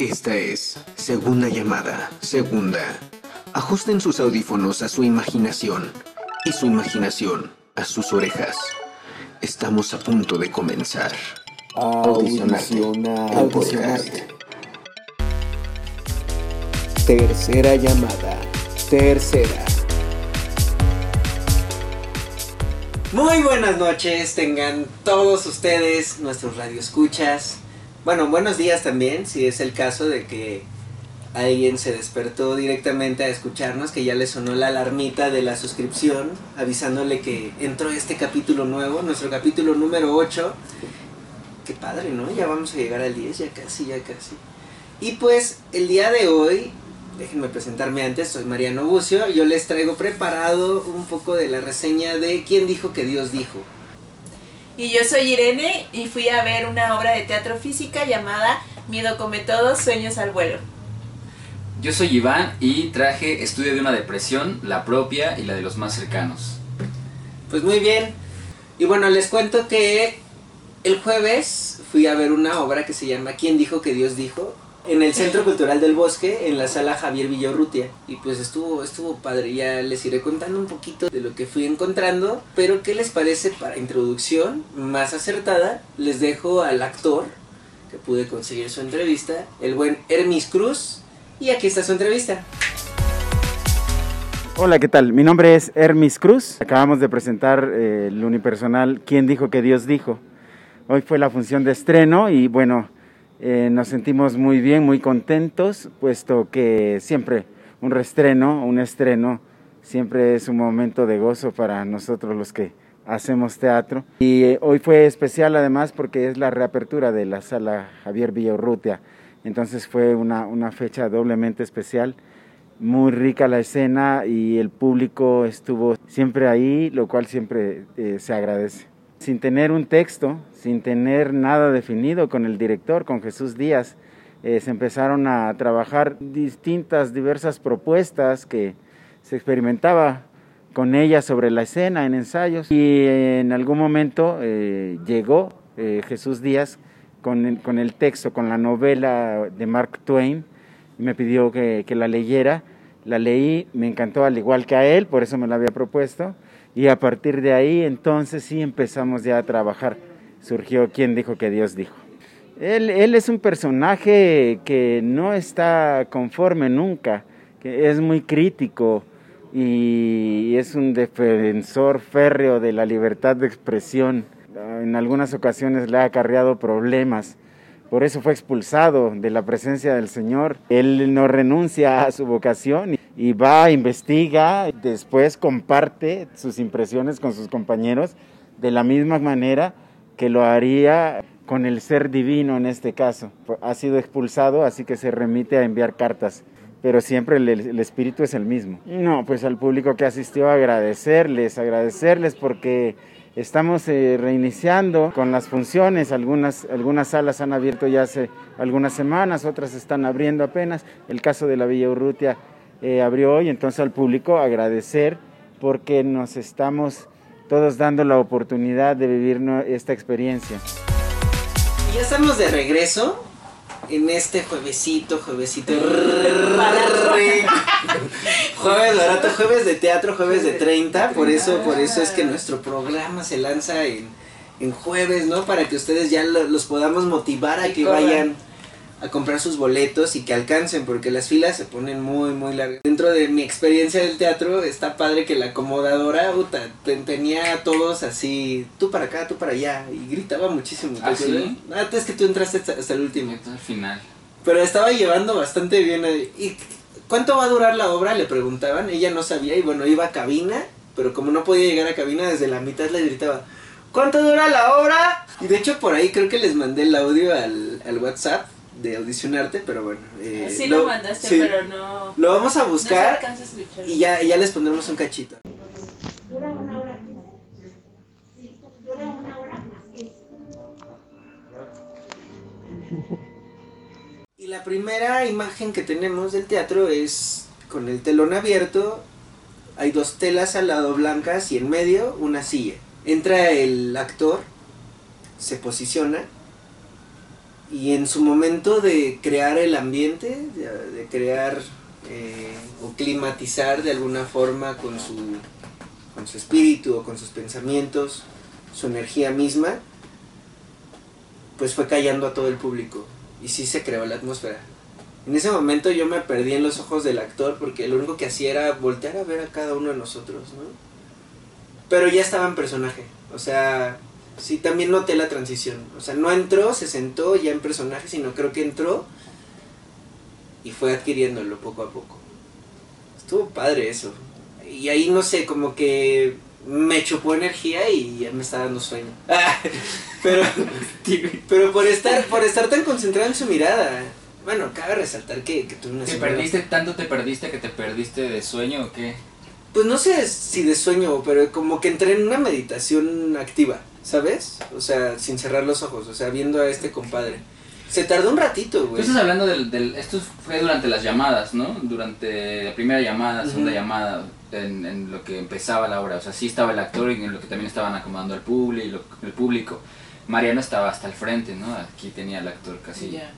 Esta es Segunda Llamada, Segunda. Ajusten sus audífonos a su imaginación y su imaginación a sus orejas. Estamos a punto de comenzar. Audicionarte. podcast. Tercera llamada. Tercera. Muy buenas noches, tengan todos ustedes, nuestros radioescuchas. Bueno, buenos días también, si es el caso de que alguien se despertó directamente a escucharnos, que ya le sonó la alarmita de la suscripción, avisándole que entró este capítulo nuevo, nuestro capítulo número 8. Qué padre, ¿no? Ya vamos a llegar al 10, ya casi, ya casi. Y pues el día de hoy, déjenme presentarme antes, soy Mariano Bucio, yo les traigo preparado un poco de la reseña de ¿Quién dijo que Dios dijo? Y yo soy Irene y fui a ver una obra de teatro física llamada Miedo come todo, sueños al vuelo. Yo soy Iván y traje estudio de una depresión, la propia y la de los más cercanos. Pues muy bien. Y bueno, les cuento que el jueves fui a ver una obra que se llama ¿Quién dijo que Dios dijo? En el Centro Cultural del Bosque, en la sala Javier Villarrutia. Y pues estuvo, estuvo padre, ya les iré contando un poquito de lo que fui encontrando. Pero ¿qué les parece para introducción más acertada? Les dejo al actor, que pude conseguir su entrevista, el buen Hermis Cruz. Y aquí está su entrevista. Hola, ¿qué tal? Mi nombre es Hermis Cruz. Acabamos de presentar eh, el unipersonal ¿Quién dijo que Dios dijo? Hoy fue la función de estreno y bueno, eh, nos sentimos muy bien, muy contentos, puesto que siempre un reestreno, un estreno, siempre es un momento de gozo para nosotros los que hacemos teatro. Y eh, hoy fue especial además porque es la reapertura de la sala Javier Villarrutia. Entonces fue una, una fecha doblemente especial, muy rica la escena y el público estuvo siempre ahí, lo cual siempre eh, se agradece. Sin tener un texto, sin tener nada definido con el director, con Jesús Díaz, eh, se empezaron a trabajar distintas, diversas propuestas que se experimentaba con ella sobre la escena en ensayos y en algún momento eh, llegó eh, Jesús Díaz con el, con el, texto, con la novela de Mark Twain y me pidió que, que la leyera. La leí, me encantó al igual que a él, por eso me la había propuesto y a partir de ahí entonces sí empezamos ya a trabajar surgió quien dijo que Dios dijo. Él, él, es un personaje que no está conforme nunca, que es muy crítico y es un defensor férreo de la libertad de expresión. En algunas ocasiones le ha acarreado problemas, por eso fue expulsado de la presencia del Señor. Él no renuncia a su vocación y va, investiga, después comparte sus impresiones con sus compañeros de la misma manera que lo haría con el ser divino en este caso. Ha sido expulsado, así que se remite a enviar cartas, pero siempre el, espíritu es el mismo. No, pues al público que asistió agradecerles, agradecerles porque estamos eh, reiniciando con las funciones, algunas, algunas salas han abierto ya hace algunas semanas, otras están abriendo apenas, el caso de la Villa Urrutia eh, abrió hoy, entonces al público agradecer porque nos estamos todos dando la oportunidad de vivir esta experiencia. Ya estamos de regreso en este juevesito, juevesito. jueves barato, jueves de teatro, jueves de 30. Por eso, por eso es que nuestro programa se lanza en, en jueves, ¿no? Para que ustedes ya los podamos motivar a que vayan a comprar sus boletos y que alcancen, porque las filas se ponen muy, muy largas. Dentro de mi experiencia del teatro, está padre que la acomodadora, puta, tenía a todos así, tú para acá, tú para allá, y gritaba muchísimo. ¿Ah, sí? Ah, es que tú entraste hasta, el último. Al final. Pero estaba llevando bastante bien. ¿Y cuánto va a durar la obra? Le preguntaban, ella no sabía, y bueno, iba a cabina, pero como no podía llegar a cabina, desde la mitad le gritaba, ¿cuánto dura la obra? Y de hecho por ahí creo que les mandé el audio al, al WhatsApp de audicionarte, pero bueno. Eh, sí lo, mandaste, pero no. Lo vamos a buscar y ya, ya les pondremos un cachito. Dura una hora. Sí, dura una hora Y la primera imagen que tenemos del teatro es con el telón abierto. Hay dos telas al lado blancas y en medio una silla. Entra el actor, se posiciona y en su momento de crear el ambiente, de, crear eh, o climatizar de alguna forma con su, con su espíritu o con sus pensamientos, su energía misma, pues fue callando a todo el público y sí se creó la atmósfera. En ese momento yo me perdí en los ojos del actor porque lo único que hacía era voltear a ver a cada uno de nosotros, ¿no? Pero ya estaba en personaje, o sea, sí también noté la transición, o sea, no entró, se sentó ya en personaje, sino creo que entró y fue adquiriéndolo poco a poco. Estuvo padre eso. Y ahí no sé, como que me chupó energía y ya me está dando sueño. pero, pero por estar, por estar tan concentrado en su mirada. Bueno, cabe resaltar que, que tú no ¿Te perdiste, tanto te perdiste que te perdiste de sueño o qué? Pues no sé si de sueño, pero como que entré en una meditación activa, ¿sabes? O sea, sin cerrar los ojos, o sea, viendo a este compadre. Se tardó un ratito, Tú güey. estás hablando del, del... Esto fue durante las llamadas, ¿no? Durante la primera llamada, segunda llamada, en, en lo que empezaba la obra. O sea, sí estaba el actor y en lo que también estaban acomodando al público, el público. Mariano estaba hasta el frente, ¿no? Aquí tenía el actor casi Ya.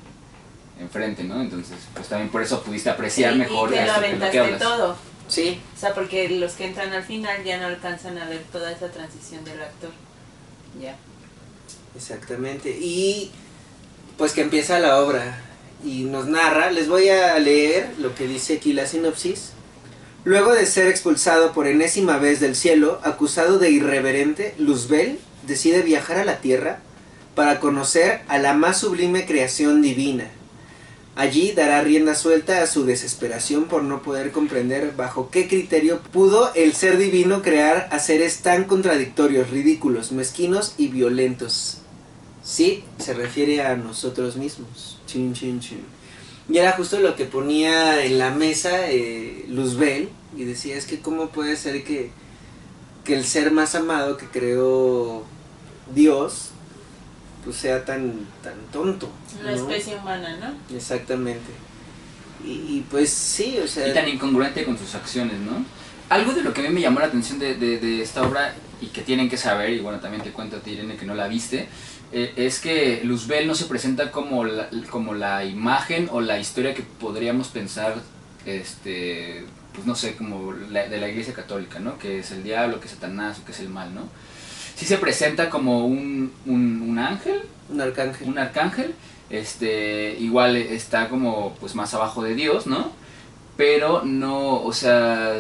enfrente, ¿no? Entonces, pues también por eso pudiste apreciar Sí, mejor y te lo que aventaste todo. Sí, O sea, porque los que entran al final ya no alcanzan a ver toda esa transición del actor. Ya. exactamente. Y pues que empieza la obra y nos narra, les voy a leer lo que dice aquí la sinopsis. Luego de ser expulsado por enésima vez del cielo, acusado de irreverente, Luzbel decide viajar a la tierra para conocer a la más sublime creación divina. Allí dará rienda suelta a su desesperación por no poder comprender bajo qué criterio pudo el ser divino crear a seres tan contradictorios, ridículos, mezquinos y violentos. Sí, se refiere a nosotros mismos. Chin, chin, chin. Y era justo lo que ponía en la mesa eh, Luzbel y decía, es que cómo puede ser que, que el ser más amado que creó Dios pues sea tan, tan tonto. La ¿no? especie humana, ¿no? Exactamente. Y, y pues sí, o sea... Y tan incongruente con sus acciones, ¿no? Algo de lo que a mí me llamó la atención de, de- de esta obra y que tienen que saber, y bueno, también te cuento a ti, Irene, que no la viste, eh, es que Luzbel no se presenta como la, como la imagen o la historia que podríamos pensar, este, pues no sé, como la- de la iglesia católica, ¿no? Que es el diablo, que es Satanás o que es el mal, ¿no? Sí se presenta como un, un, un ángel, Un arcángel. un arcángel, este, igual está como pues más abajo de Dios, ¿no? Pero no, o sea,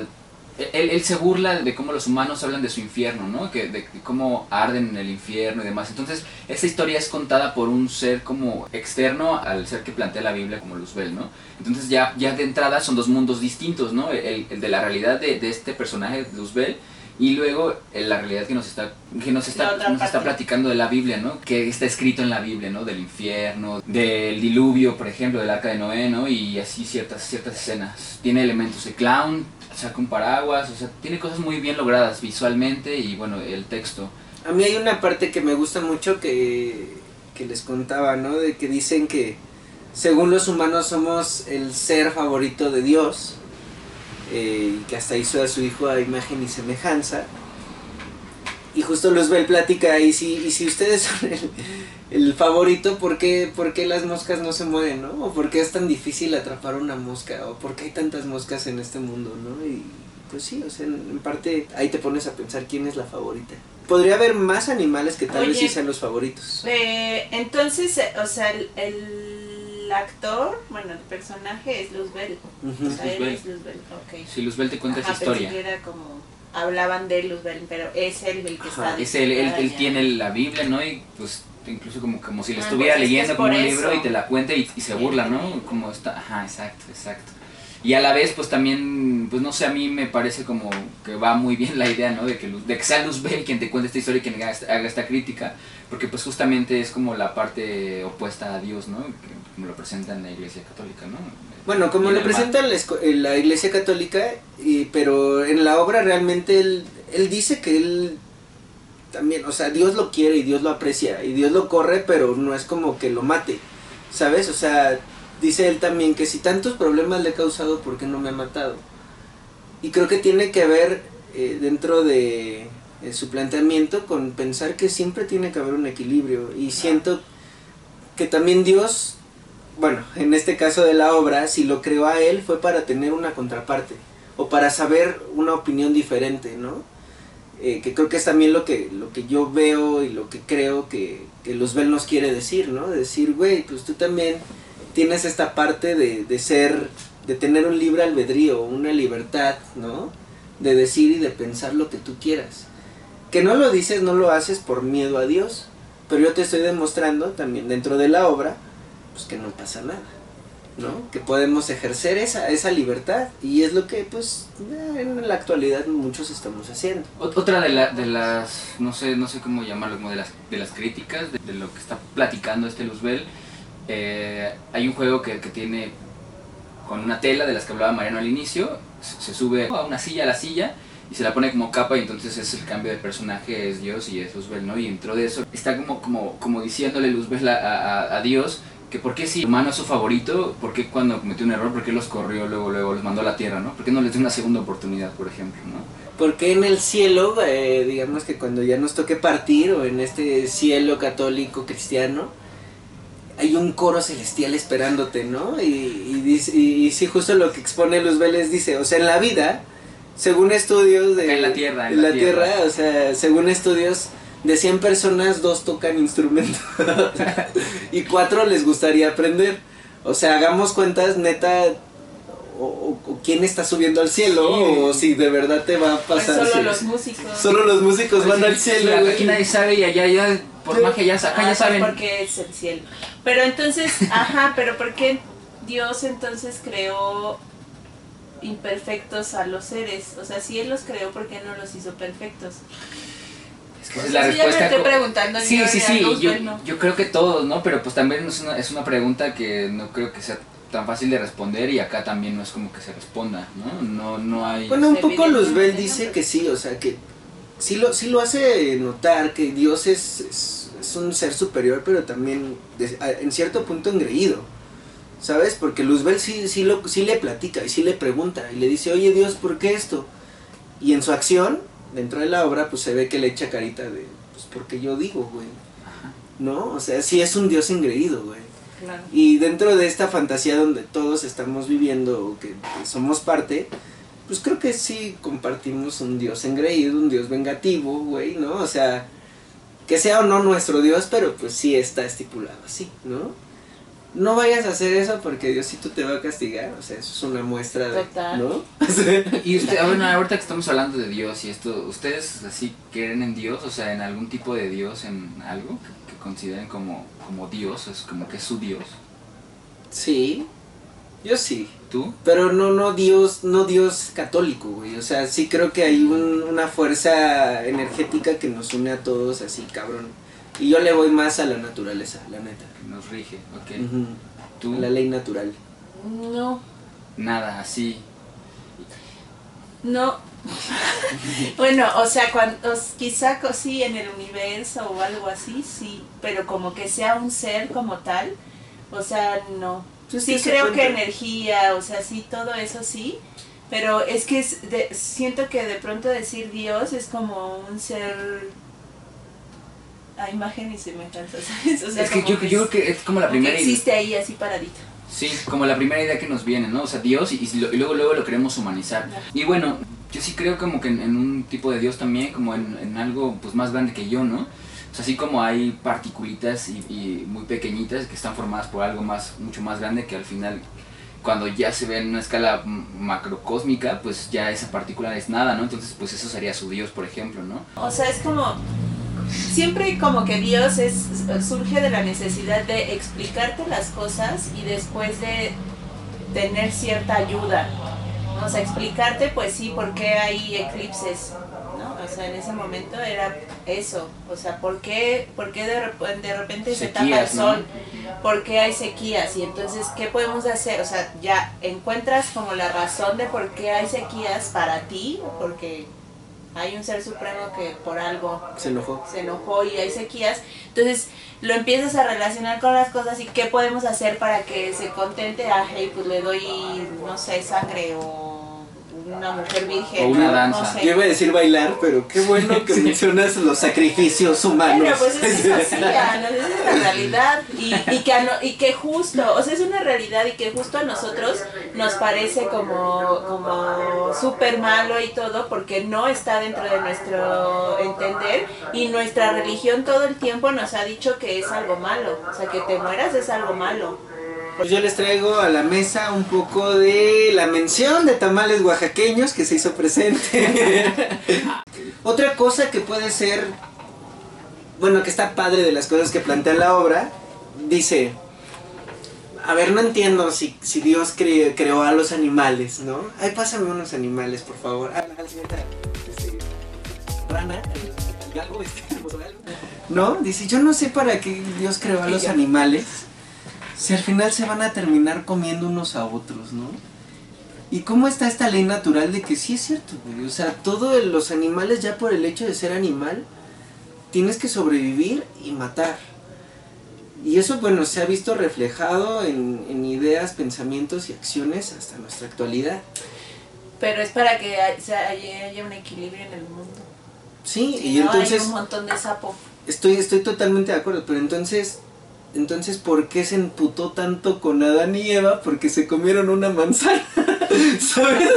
él, él se burla de cómo los humanos hablan de su infierno, ¿no? Que, de, de cómo arden en el infierno y demás. Entonces, esta historia es contada por un ser como externo al ser que plantea la Biblia como Luzbel, ¿no? Entonces ya, ya de entrada son dos mundos distintos, ¿no? El, el de la realidad de, de este personaje, Luzbel, y luego eh, la realidad que nos está, que nos está, nos está platicando de la Biblia, ¿no? Que está escrito en la Biblia, ¿no? Del infierno, del diluvio, por ejemplo, del arca de Noé, ¿no? Y así ciertas, ciertas escenas. Tiene elementos de clown, saca un paraguas, o sea, tiene cosas muy bien logradas visualmente y bueno, el texto. A mí hay una parte que me gusta mucho que, que les contaba, ¿no? De que dicen que según los humanos somos el ser favorito de Dios eh, que hasta hizo a su hijo a imagen y semejanza. Y justo Luzbel plática, y si, y si ustedes son el, el favorito, ¿por qué, ¿por qué las moscas no se mueren, no? ¿O por qué es tan difícil atrapar una mosca? ¿O por qué hay tantas moscas en este mundo, no? Y pues sí, o sea, en, en parte ahí te pones a pensar quién es la favorita. Podría haber más animales que tal vez sí sean los favoritos. Eh, entonces, eh, o sea, el, el actor, bueno, el personaje es Luzbel. Ujú. O sea, él Luzbel. es Luzbel, ok. Si Luzbel te cuenta Ajá, esa pensé historia. que era como, hablaban de Luzbel, pero es él el que Ajá, está. Es él, él, tiene la Biblia, ¿no? Y pues incluso como, como si le Ah, estuviera pues leyendo es como un libro y te la cuenta y, y se Sí, burla, ¿no? Como está, ajá, exacto, exacto. Y a la vez, pues también, pues no sé, a mí me parece como que va muy bien la idea, ¿no? De que, de que sea Luzbel quien te cuente esta historia y quien haga esta, haga esta crítica, porque pues justamente es como la parte opuesta a Dios, ¿no? Como lo presenta en la iglesia católica, ¿no? Bueno, como lo presenta la, eh, la iglesia católica, y, pero en la obra realmente él, él dice que él también, o sea, Dios lo quiere y Dios lo aprecia y Dios lo corre, pero no es como que lo mate, ¿sabes? O sea, dice él también que si tantos problemas le he causado, ¿por qué no me ha matado? Y creo que tiene que ver eh, dentro de eh, su planteamiento con pensar que siempre tiene que haber un equilibrio y siento que también Dios, bueno, en este caso de la obra, si lo creó a él fue para tener una contraparte o para saber una opinión diferente, ¿no? Eh, que creo que es también lo que, lo que yo veo y lo que creo que, que Luzbel nos quiere decir, ¿no? Decir, güey, pues tú también tienes esta parte de, de ser, de tener un libre albedrío, una libertad, ¿no? De decir y de pensar lo que tú quieras. Que no lo dices, no lo haces por miedo a Dios, pero yo te estoy demostrando también dentro de la obra, pues que no pasa nada. ¿no? Que podemos ejercer esa, esa libertad y es lo que pues en la actualidad muchos estamos haciendo. Otra de, la, de las, no sé, no sé cómo llamarlo, de las, de las críticas, de, de lo que está platicando este Luzbel, eh, hay un juego que, tiene con una tela de las que hablaba Mariano al inicio, se, sube a una silla a la silla y se la pone como capa y entonces es el cambio de personaje, es Dios y es Luzbel, ¿no? Y dentro de eso está como, como, diciéndole Luzbel a, a, Dios que por qué si humano es su favorito, por qué cuando cometió un error, por qué los corrió luego, luego los mandó a la tierra, ¿no? ¿Por qué no les dio una segunda oportunidad, por ejemplo, ¿no? Porque en el cielo, eh, digamos que cuando ya nos toque partir, o en este cielo católico cristiano, hay un coro celestial esperándote, ¿no? Y, y, dice, y, y sí, justo lo que expone Luz Vélez dice, o sea, en la vida, según estudios de... En la tierra, en, la, la tierra, tierra, o sea, según estudios de 100 personas, dos tocan instrumentos y cuatro les gustaría aprender. O sea, hagamos cuentas, neta, o, quién está subiendo al cielo, sí. o si de verdad te va a pasar. Pues solo los músicos. Solo los músicos pues van al cielo. Sí, aquí nadie sabe y allá ya, por sí. magia, ya, acá ah, ya saben. Porque es el cielo. Pero entonces, ajá, pero ¿por qué Dios entonces creó imperfectos a los seres? O sea, si Él los creó, ¿por qué no los hizo perfectos? Es que es la respuesta. Ya me estoy preguntando. Sí, sí, sí. Yo, yo, creo que todos, ¿no? Pero pues también es una, es una pregunta que no creo que sea tan fácil de responder y acá también no es como que se responda, ¿no? No, no hay... Bueno, un poco Luzbel dice que sí, o sea, que sí lo, sí lo hace notar que Dios es, es, es un ser superior, pero también de, en cierto punto engreído, ¿sabes? Porque Luzbel sí, sí, lo, sí le platica y sí le pregunta y le dice, oye Dios, ¿por qué esto? Y en su acción dentro de la obra, pues se ve que le echa carita de, pues porque yo digo, güey. ¿No? O sea, sí es un dios engreído, güey. Claro. Y dentro de esta fantasía donde todos estamos viviendo, o que, que, somos parte, pues creo que sí compartimos un dios engreído, un dios vengativo, güey, ¿no? O sea, que sea o no nuestro dios, pero pues sí está estipulado así, ¿no? no vayas a hacer eso porque Diosito te va a castigar. O sea, eso es una muestra de. Total. ¿No? y usted, bueno, ahorita que estamos hablando de Dios y esto, ¿ustedes así creen en Dios? O sea, en algún tipo de Dios, en algo que, que consideren como, como Dios, es como que es su Dios. Sí, yo sí. ¿Tú? Pero no, no Dios, no Dios católico, güey. O sea, sí creo que hay un, una fuerza energética que nos une a todos así, cabrón. Y yo le voy más a la naturaleza, la neta. Nos rige, ok. Uh -huh. ¿Tú? A la ley natural. No. Nada, así. No. bueno, o sea, cuando, quizá sí en el universo o algo así, sí, pero como que sea un ser como tal, o sea, no. Pues sí creo que energía, o sea, sí, todo eso sí, pero es que es de, siento que de pronto decir Dios es como un ser a imagen y semejanza, ¿sabes? O sea, es que yo, que yo creo que es como la primera que existe ahí así paradito. Sí, como la primera idea que nos viene, ¿no? O sea, Dios y, y, lo, y luego, luego lo queremos humanizar. Y bueno, yo sí creo como que en, en un tipo de Dios también, como en, en, algo pues más grande que yo, ¿no? O sea, así como hay particulitas y, y, muy pequeñitas que están formadas por algo más, mucho más grande que al final, cuando ya se ve en una escala macrocósmica, pues ya esa partícula es nada, ¿no? Entonces, pues eso sería su Dios, por ejemplo, ¿no? O sea, es como siempre como que Dios es, surge de la necesidad de explicarte las cosas y después de tener cierta ayuda. ¿no? O sea, explicarte pues sí por qué hay eclipses, ¿no? O sea, en ese momento era eso, o sea, por qué, por qué de, de repente sequías, se tapa el sol, ¿no? por qué hay sequías y entonces, ¿qué podemos hacer? O sea, ya encuentras como la razón de por qué hay sequías para ti, porque hay un ser supremo que por algo se enojó. se enojó y hay sequías, entonces lo empiezas a relacionar con las cosas y qué podemos hacer para que se contente, ah, hey, pues le doy, no sé, sangre o una mujer virgen. O una danza. No sé. Yo iba a decir bailar, pero qué bueno que mencionas los sacrificios humanos. Bueno, pues eso es Ana, esa es la realidad. Y, y, que a no- y que justo, o sea, es una realidad y que justo a nosotros nos parece como, como súper malo y todo porque no está dentro de nuestro entender y nuestra religión todo el tiempo nos ha dicho que es algo malo. O sea, que te mueras es algo malo. Pues yo les traigo a la mesa un poco de la mención de tamales oaxaqueños que se hizo presente. Otra cosa que puede ser, bueno, que está padre de las cosas que plantea la obra, dice, a ver, no entiendo si, si Dios cre- creó a los animales, ¿no? Ay, pásame unos animales, por favor. Ah, la señorita, este, rana, el galgo, este, galgo. No, dice, yo no sé para qué Dios creó a los animales si al final se van a terminar comiendo unos a otros, ¿no? ¿Y cómo está esta ley natural de que sí es cierto, güey? O sea, todos los animales ya por el hecho de ser animal, tienes que sobrevivir y matar. Y eso, bueno, se ha visto reflejado en, en ideas, pensamientos y acciones hasta nuestra actualidad. Pero es para que haya, haya un equilibrio en el mundo. Sí, Si y no, entonces... hay un montón de sapo. Estoy, estoy totalmente de acuerdo, pero entonces, entonces, ¿por qué se emputó tanto con Adán y Eva? Porque se comieron una manzana, ¿sabes?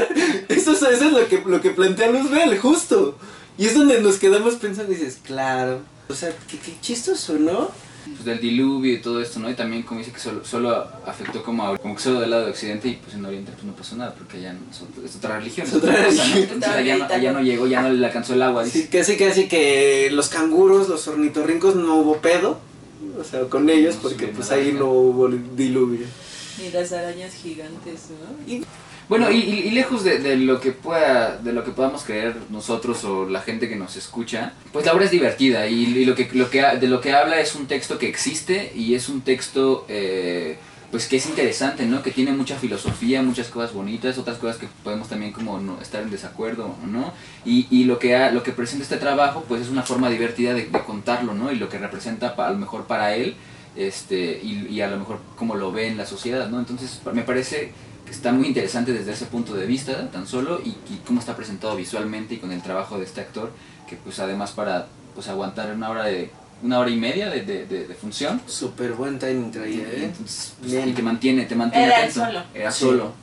Eso, es- eso es lo que, lo que plantea Luzbel, justo. Y es donde nos quedamos pensando y dices, claro, o sea, qué, qué chistoso, ¿no? pues, del diluvio y todo esto, ¿no? Y también como dice que solo, solo afectó como, a- como que solo del lado de Occidente y pues en Oriente pues no pasó nada porque allá no, es otra- es otra religión. Es otra cosa, ¿no? religión. Entonces allá no, allá no llegó, ya no le alcanzó el agua. Casi casi que los canguros, los ornitorrincos no hubo pedo, o sea, con ellos, No porque pues ahí no hubo diluvio. Y las arañas gigantes, ¿no? Bueno, y, y- y lejos de, de lo que pueda, de lo que podamos creer nosotros o la gente que nos escucha, pues la obra es divertida y, y lo que, lo que ha- de lo que habla es un texto que existe y es un texto eh, pues que es interesante, ¿no? Que tiene mucha filosofía, muchas cosas bonitas, otras cosas que podemos también como no, estar en desacuerdo, ¿no? Y, y lo que ha- lo que presenta este trabajo, pues es una forma divertida de, de contarlo, ¿no? Y lo que representa pa- a lo mejor para él, este, y, y a lo mejor como lo ve en la sociedad, ¿no? Entonces me parece que está muy interesante desde ese punto de vista, tan solo, y, y cómo está presentado visualmente y con el trabajo de este actor, que pues además para pues aguantar una hora de una hora y media de, de, de- de función, Súper buen timing y, traía, ¿eh? entonces, pues, Bien. y te mantiene, te mantiene Era atento. solo. Era Sí. solo.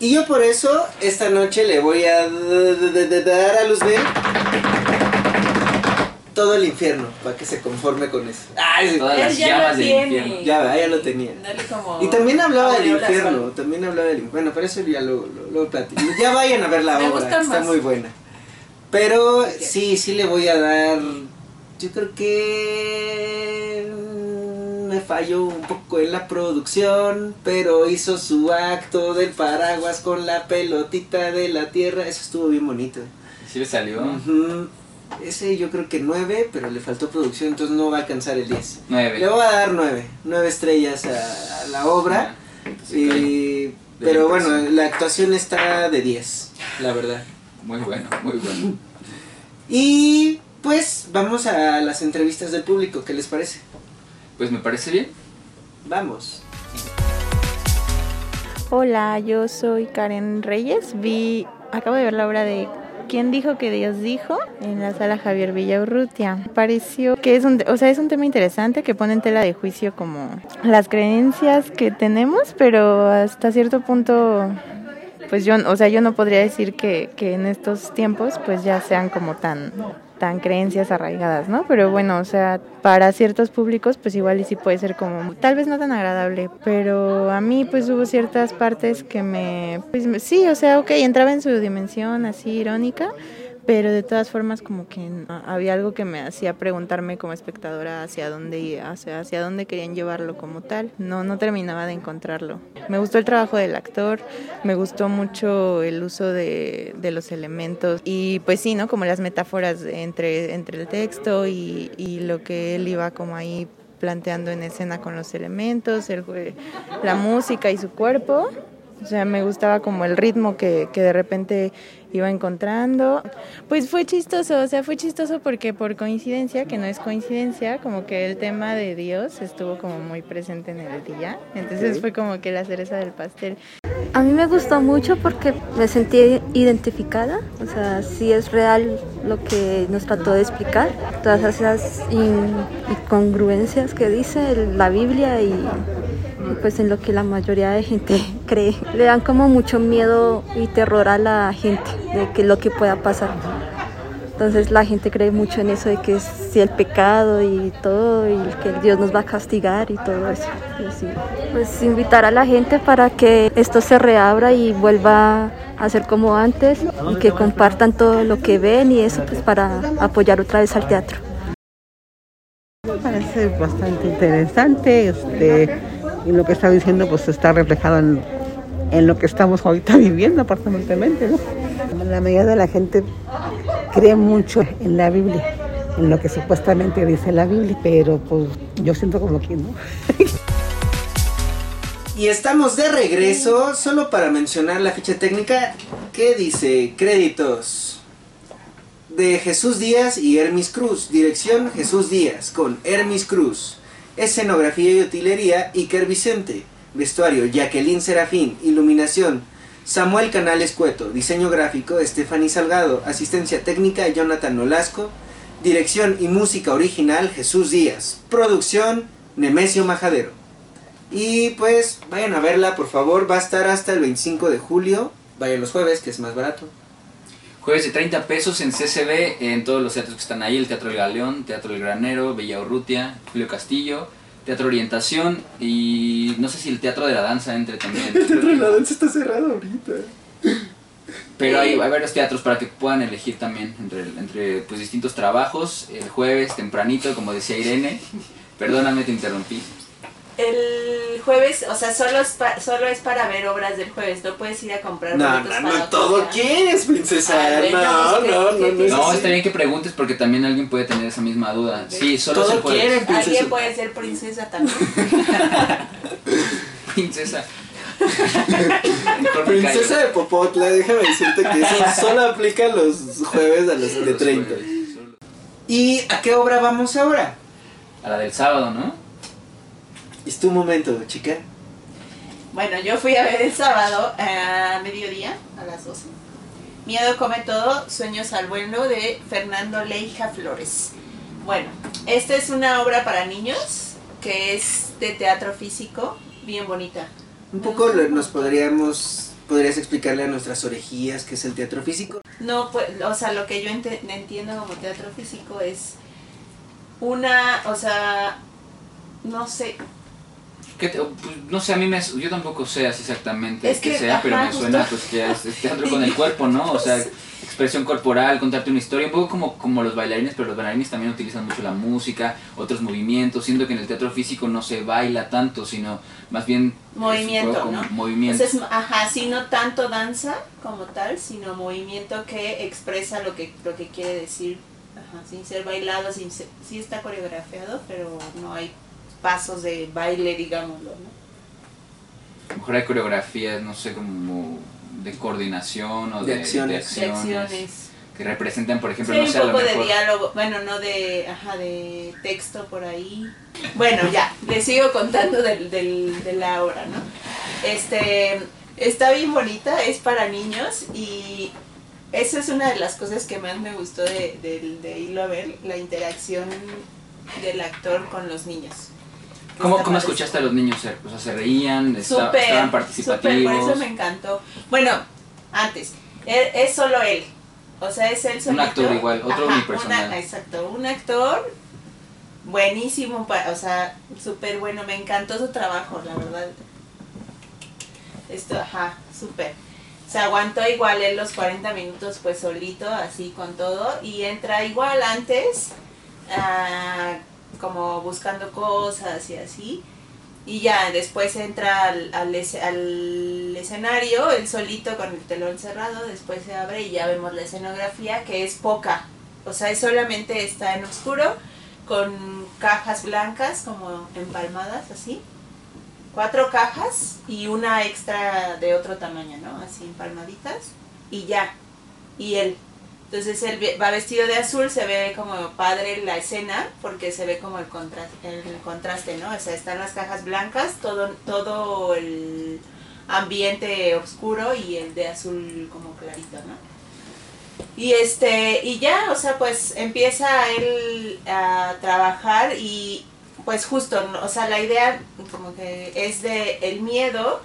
Y yo por eso esta noche le voy a dar a Luzbel todo el infierno para que se conforme con eso. Ay. Todas Él las ya llamas del infierno. Ya, ya lo tenía. Dale como Y también hablaba del infierno, sol. también hablaba del infierno. Bueno, pero eso ya lo, lo, lo platico. Ya vayan a ver la Me obra, está muy buena. Pero sí, sí le voy a dar. Yo creo que me falló un poco en la producción, pero hizo su acto del paraguas con la pelotita de la tierra. Eso estuvo bien bonito. Sí le salió. Ese yo creo que 9, pero le faltó producción, entonces no va a alcanzar el 10. Nueve. Le voy a dar 9, 9 estrellas a, a la obra. Entonces, Y- De pero bueno, la actuación está de 10, la verdad. Muy bueno, muy bueno. Y pues vamos a las entrevistas del público, ¿qué les parece? Pues me parece bien. Vamos. Hola, yo soy Karen Reyes. Vi, acabo de ver la obra de ¿Quién dijo que Dios dijo? en la sala Javier Villaurrutia. Me Pareció que es un, o sea, es un tema interesante que pone en tela de juicio como las creencias que tenemos, pero hasta cierto punto pues yo, o sea, yo no podría decir que, que en estos tiempos pues ya sean como tan tan creencias arraigadas, ¿no? Pero bueno, o sea, para ciertos públicos pues igual y sí puede ser como tal vez no tan agradable, pero a mí pues hubo ciertas partes que me pues sí, o sea, ok, entraba en su dimensión así irónica, pero de todas formas como que había algo que me hacía preguntarme como espectadora hacia dónde hacia, hacia dónde querían llevarlo como tal. No no terminaba de encontrarlo. Me gustó el trabajo del actor, me gustó mucho el uso de, de los elementos y pues sí, ¿no? Como las metáforas entre entre el texto y, y lo que él iba como ahí planteando en escena con los elementos, el, jue- la música y su cuerpo. O sea, me gustaba como el ritmo que, que de repente iba encontrando. Pues fue chistoso, o sea, fue chistoso porque por coincidencia, que no es coincidencia, como que el tema de Dios estuvo como muy presente en el día. Entonces fue como que la cereza del pastel. A mí me gustó mucho porque me sentí identificada, o sea, sí es real lo que nos trató de explicar, todas esas incongruencias que dice la Biblia y, pues en lo que la mayoría de gente cree. Le dan como mucho miedo y terror a la gente de que lo que pueda pasar. Entonces la gente cree mucho en eso de que si el pecado y todo y que Dios nos va a castigar y todo eso. Pues invitar a la gente para que esto se reabra y vuelva a ser como antes y que compartan todo lo que ven y eso pues para apoyar otra vez al teatro. Me parece bastante interesante este, y lo que está diciendo pues está reflejado en, en lo que estamos ahorita viviendo aparentemente. ¿no? La mayoría de la gente cree mucho en la Biblia, en lo que supuestamente dice la Biblia, pero pues yo siento como que no. Y estamos de regreso, solo para mencionar la ficha técnica que dice créditos de Jesús Díaz y Hermis Cruz, dirección Jesús Díaz con Hermis Cruz, escenografía y utilería Iker Vicente, vestuario Jacqueline Serafín, iluminación Samuel Canales Cueto, diseño gráfico Stephanie Salgado, asistencia técnica Jonathan Nolasco, dirección y música original Jesús Díaz, producción Nemesio Majadero. Y pues vayan a verla, por favor, va a estar hasta el 25 de julio, vayan los jueves, que es más barato. Jueves de 30 pesos en CCB, en todos los teatros que están ahí, el Teatro del Galeón, Teatro del Granero, Bella Urrutia, Julio Castillo, Teatro Orientación y no sé si el Teatro de la Danza entre también. El Teatro de la Danza está cerrado ahorita. Pero hay, hay, varios teatros para que puedan elegir también entre, entre pues, distintos trabajos. El jueves, tempranito, como decía Irene. Perdóname, te interrumpí el jueves, o sea, solo es, solo es para ver obras del jueves, no puedes ir a comprar no, no, no, todo quieres, princesa. no, no, no, no, no, está bien que preguntes porque también alguien puede tener esa misma duda. Sí, solo todo quieren, princesa. Alguien puede ser princesa también. princesa. princesa de Popotla, déjame decirte que eso solo aplica los jueves a los de 30. ¿Y a qué obra vamos ahora? A la del sábado, ¿no? Es tu momento, chica. Bueno, yo fui a ver el sábado a mediodía, a las 12. Miedo come todo, sueños al vuelo de Fernando Leija Flores. Bueno, esta es una obra para niños que es de teatro físico, bien bonita. Un poco nos podríamos, podrías explicarle a nuestras orejillas qué es el teatro físico. No, pues, o sea, lo que yo entiendo como teatro físico es una, o sea, no sé, pues, no sé, a mí me, yo tampoco sé así exactamente qué sea, pero me suena pues que es, teatro con el cuerpo, ¿no? O sea, expresión corporal, contarte una historia, un poco como, como los bailarines, pero los bailarines también utilizan mucho la música, otros movimientos, siendo que en el teatro físico no se baila tanto, sino más bien movimiento, ¿no? movimiento. Entonces, ajá, sí, no tanto danza como tal, sino movimiento que expresa lo que, lo que quiere decir, ajá, sin ser bailado, sin sí está coreografiado, pero no hay pasos de baile, digámoslo, ¿no? A lo mejor hay coreografías, no sé, como de coordinación o de, acciones. De acciones. Que representan, por ejemplo, sí, no sé, un poco de diálogo, bueno, no de, ajá, de texto por ahí. Bueno, ya, les sigo contando del, del, de la obra, ¿no? Este, está bien bonita, es para niños y esa es una de las cosas que más me gustó de, de, de irlo a ver, la interacción del actor con los niños. ¿Cómo, ¿Cómo, escuchaste a los niños? O sea, se reían, estaban participativos. Super, por eso me encantó. Bueno, antes, es solo él. O sea, es él solito. Un actor igual, otro Ajá, unipersonal. exacto, un actor buenísimo, o sea, súper bueno. Me encantó su trabajo, la verdad. Esto, ajá, súper. Se aguantó igual él los 40 minutos pues solito, así con todo. Y entra igual antes. Uh, como buscando cosas y así. Y ya después entra al, al, escenario, él solito con el telón cerrado, después se abre y ya vemos la escenografía que es poca. O sea, solamente está en oscuro, con cajas blancas como empalmadas así. Cuatro cajas y una extra de otro tamaño, ¿no? Así empalmaditas. Y ya. Y él entonces él va vestido de azul, se ve como padre la escena, porque se ve como el contraste, el contraste, ¿no? O sea, están las cajas blancas, todo, todo el ambiente oscuro y el de azul como clarito, ¿no? Y este, y ya, o sea, pues empieza él a trabajar y pues justo, o sea, la idea como que es de el miedo,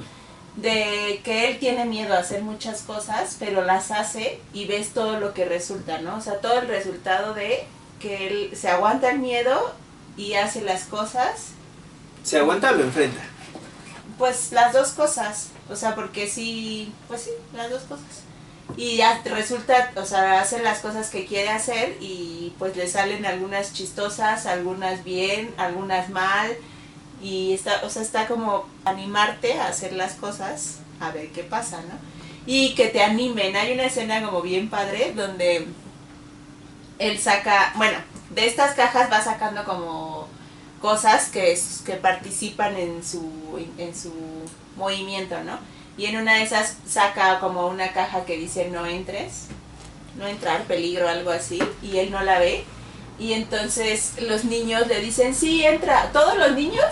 de que él tiene miedo a hacer muchas cosas, pero las hace y ves todo lo que resulta, ¿no? O sea, todo el resultado de que él se aguanta el miedo y hace las cosas, ¿Se aguanta o lo enfrenta? pues las dos cosas, o sea, porque sí, pues sí, las dos cosas. Y ya resulta, o sea, hace las cosas que quiere hacer y pues le salen algunas chistosas, algunas bien, algunas mal. Y está, o sea, está como animarte a hacer las cosas, a ver qué pasa, ¿no? Y que te animen. Hay una escena como bien padre donde él saca, bueno, de estas cajas va sacando como cosas que, que participan en su, en su movimiento, ¿no? Y en una de esas saca como una caja que dice no entres, no entrar, peligro, algo así, y él no la ve. Y entonces los niños le dicen, sí, entra. Todos los niños,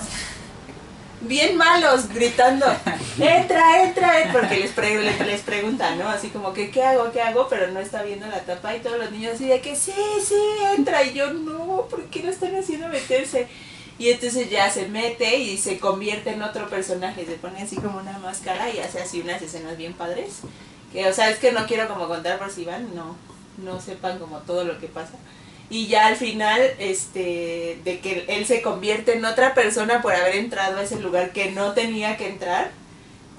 bien malos, gritando, entra, entra, entra", porque les, pre- les, les preguntan, ¿no? Así como que, ¿qué hago, qué hago? Pero no está viendo la tapa y todos los niños así de que, sí, sí, entra. Y yo, no, ¿por qué lo están haciendo meterse? Y entonces ya se mete y se convierte en otro personaje, se pone así como una máscara y hace así unas escenas bien padres. Que, o sea, es que no quiero como contar por si van, no, no sepan como todo lo que pasa. Y ya al final, este, de que él se convierte en otra persona por haber entrado a ese lugar que no tenía que entrar,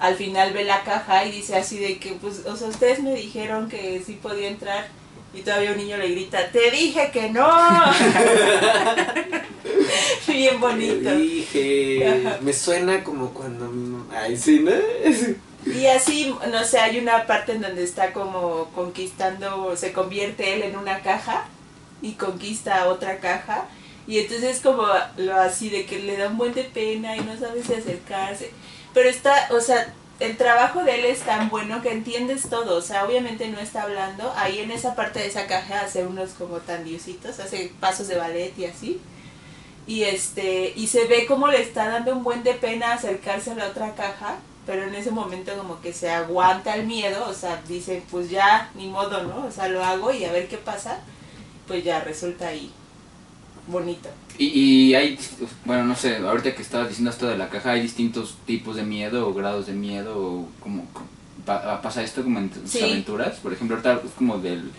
al final ve la caja y dice así de que, pues, o sea, ustedes me dijeron que sí podía entrar. Y todavía un niño le grita, te dije que no. Bien bonito. Le dije, me suena como cuando... Ay, sí, ¿no? Y así, no sé, hay una parte en donde está como conquistando, se convierte él en una caja y conquista otra caja. Y entonces como lo así de que le da un buen de pena y no sabe si acercarse. Pero está, o sea, el trabajo de él es tan bueno que entiendes todo. O sea, obviamente no está hablando. Ahí en esa parte de esa caja hace unos como tan diositos, hace pasos de ballet y así. Y este, y se ve como le está dando un buen de pena acercarse a la otra caja, pero en ese momento como que se aguanta el miedo, o sea, dice, pues ya, ni modo, ¿no? O sea, lo hago y a ver qué pasa, pues ya resulta ahí bonito. Y, y hay, bueno, no sé, ahorita que estabas diciendo esto de la caja, hay distintos tipos de miedo o grados de miedo o como pa- pasa esto como en tus Sí. aventuras. Por ejemplo, ahorita es como del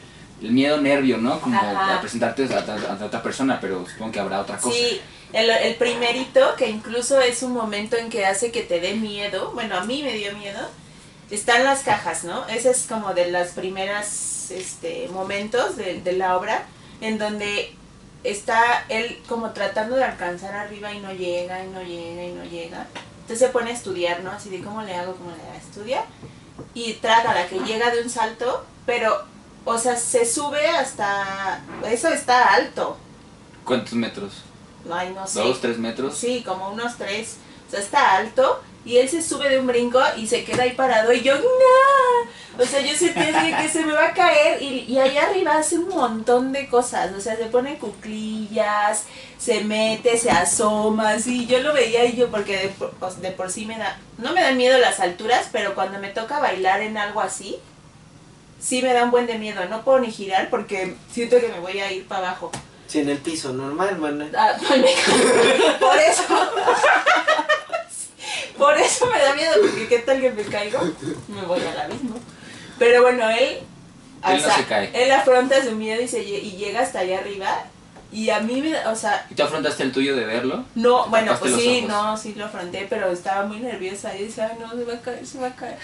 el miedo nervio, ¿no? Como Ajá. a presentarte a, a- a otra persona, pero supongo que habrá otra cosa. Sí, el, el primerito, que incluso es un momento en que hace que te dé miedo, bueno, a mí me dio miedo, están las cajas, ¿no? Ese es como de las primeras este, momentos de, de la obra, en donde está él como tratando de alcanzar arriba y no llega, y no llega, y no llega. Entonces se pone a estudiar, ¿no? Así de cómo le hago, cómo le hago, estudia. Y trata la que llega de un salto, pero, o sea, se sube hasta... Eso está alto. ¿Cuántos metros? Ay, no sé. ¿Dos, tres metros? Sí, como unos tres. O sea, está alto y él se sube de un brinco y se queda ahí parado y yo, no. O sea, yo sentí así que se me va a caer y, y allá arriba hace un montón de cosas. O sea, se pone cuclillas, se mete, se asoma, así. Yo lo veía y yo, porque de por, de por sí me da, no me dan miedo las alturas, pero cuando me toca bailar en algo así, sí me da un buen de miedo. No puedo ni girar porque siento que me voy a ir para abajo. Sí, en el piso, normal, mana. Ah, por eso. Por eso me da miedo, porque qué tal que me caigo, me voy al abismo. Pero bueno, él, Él no se cae. él afronta su miedo y, se, y llega hasta allá arriba. Y a mí me, da- o sea, ¿Y tú afrontaste el tuyo de verlo? no, bueno, pues sí, no, sí lo afronté, pero estaba muy nerviosa. Y decía, "Ay, no, se va a caer, se va a caer.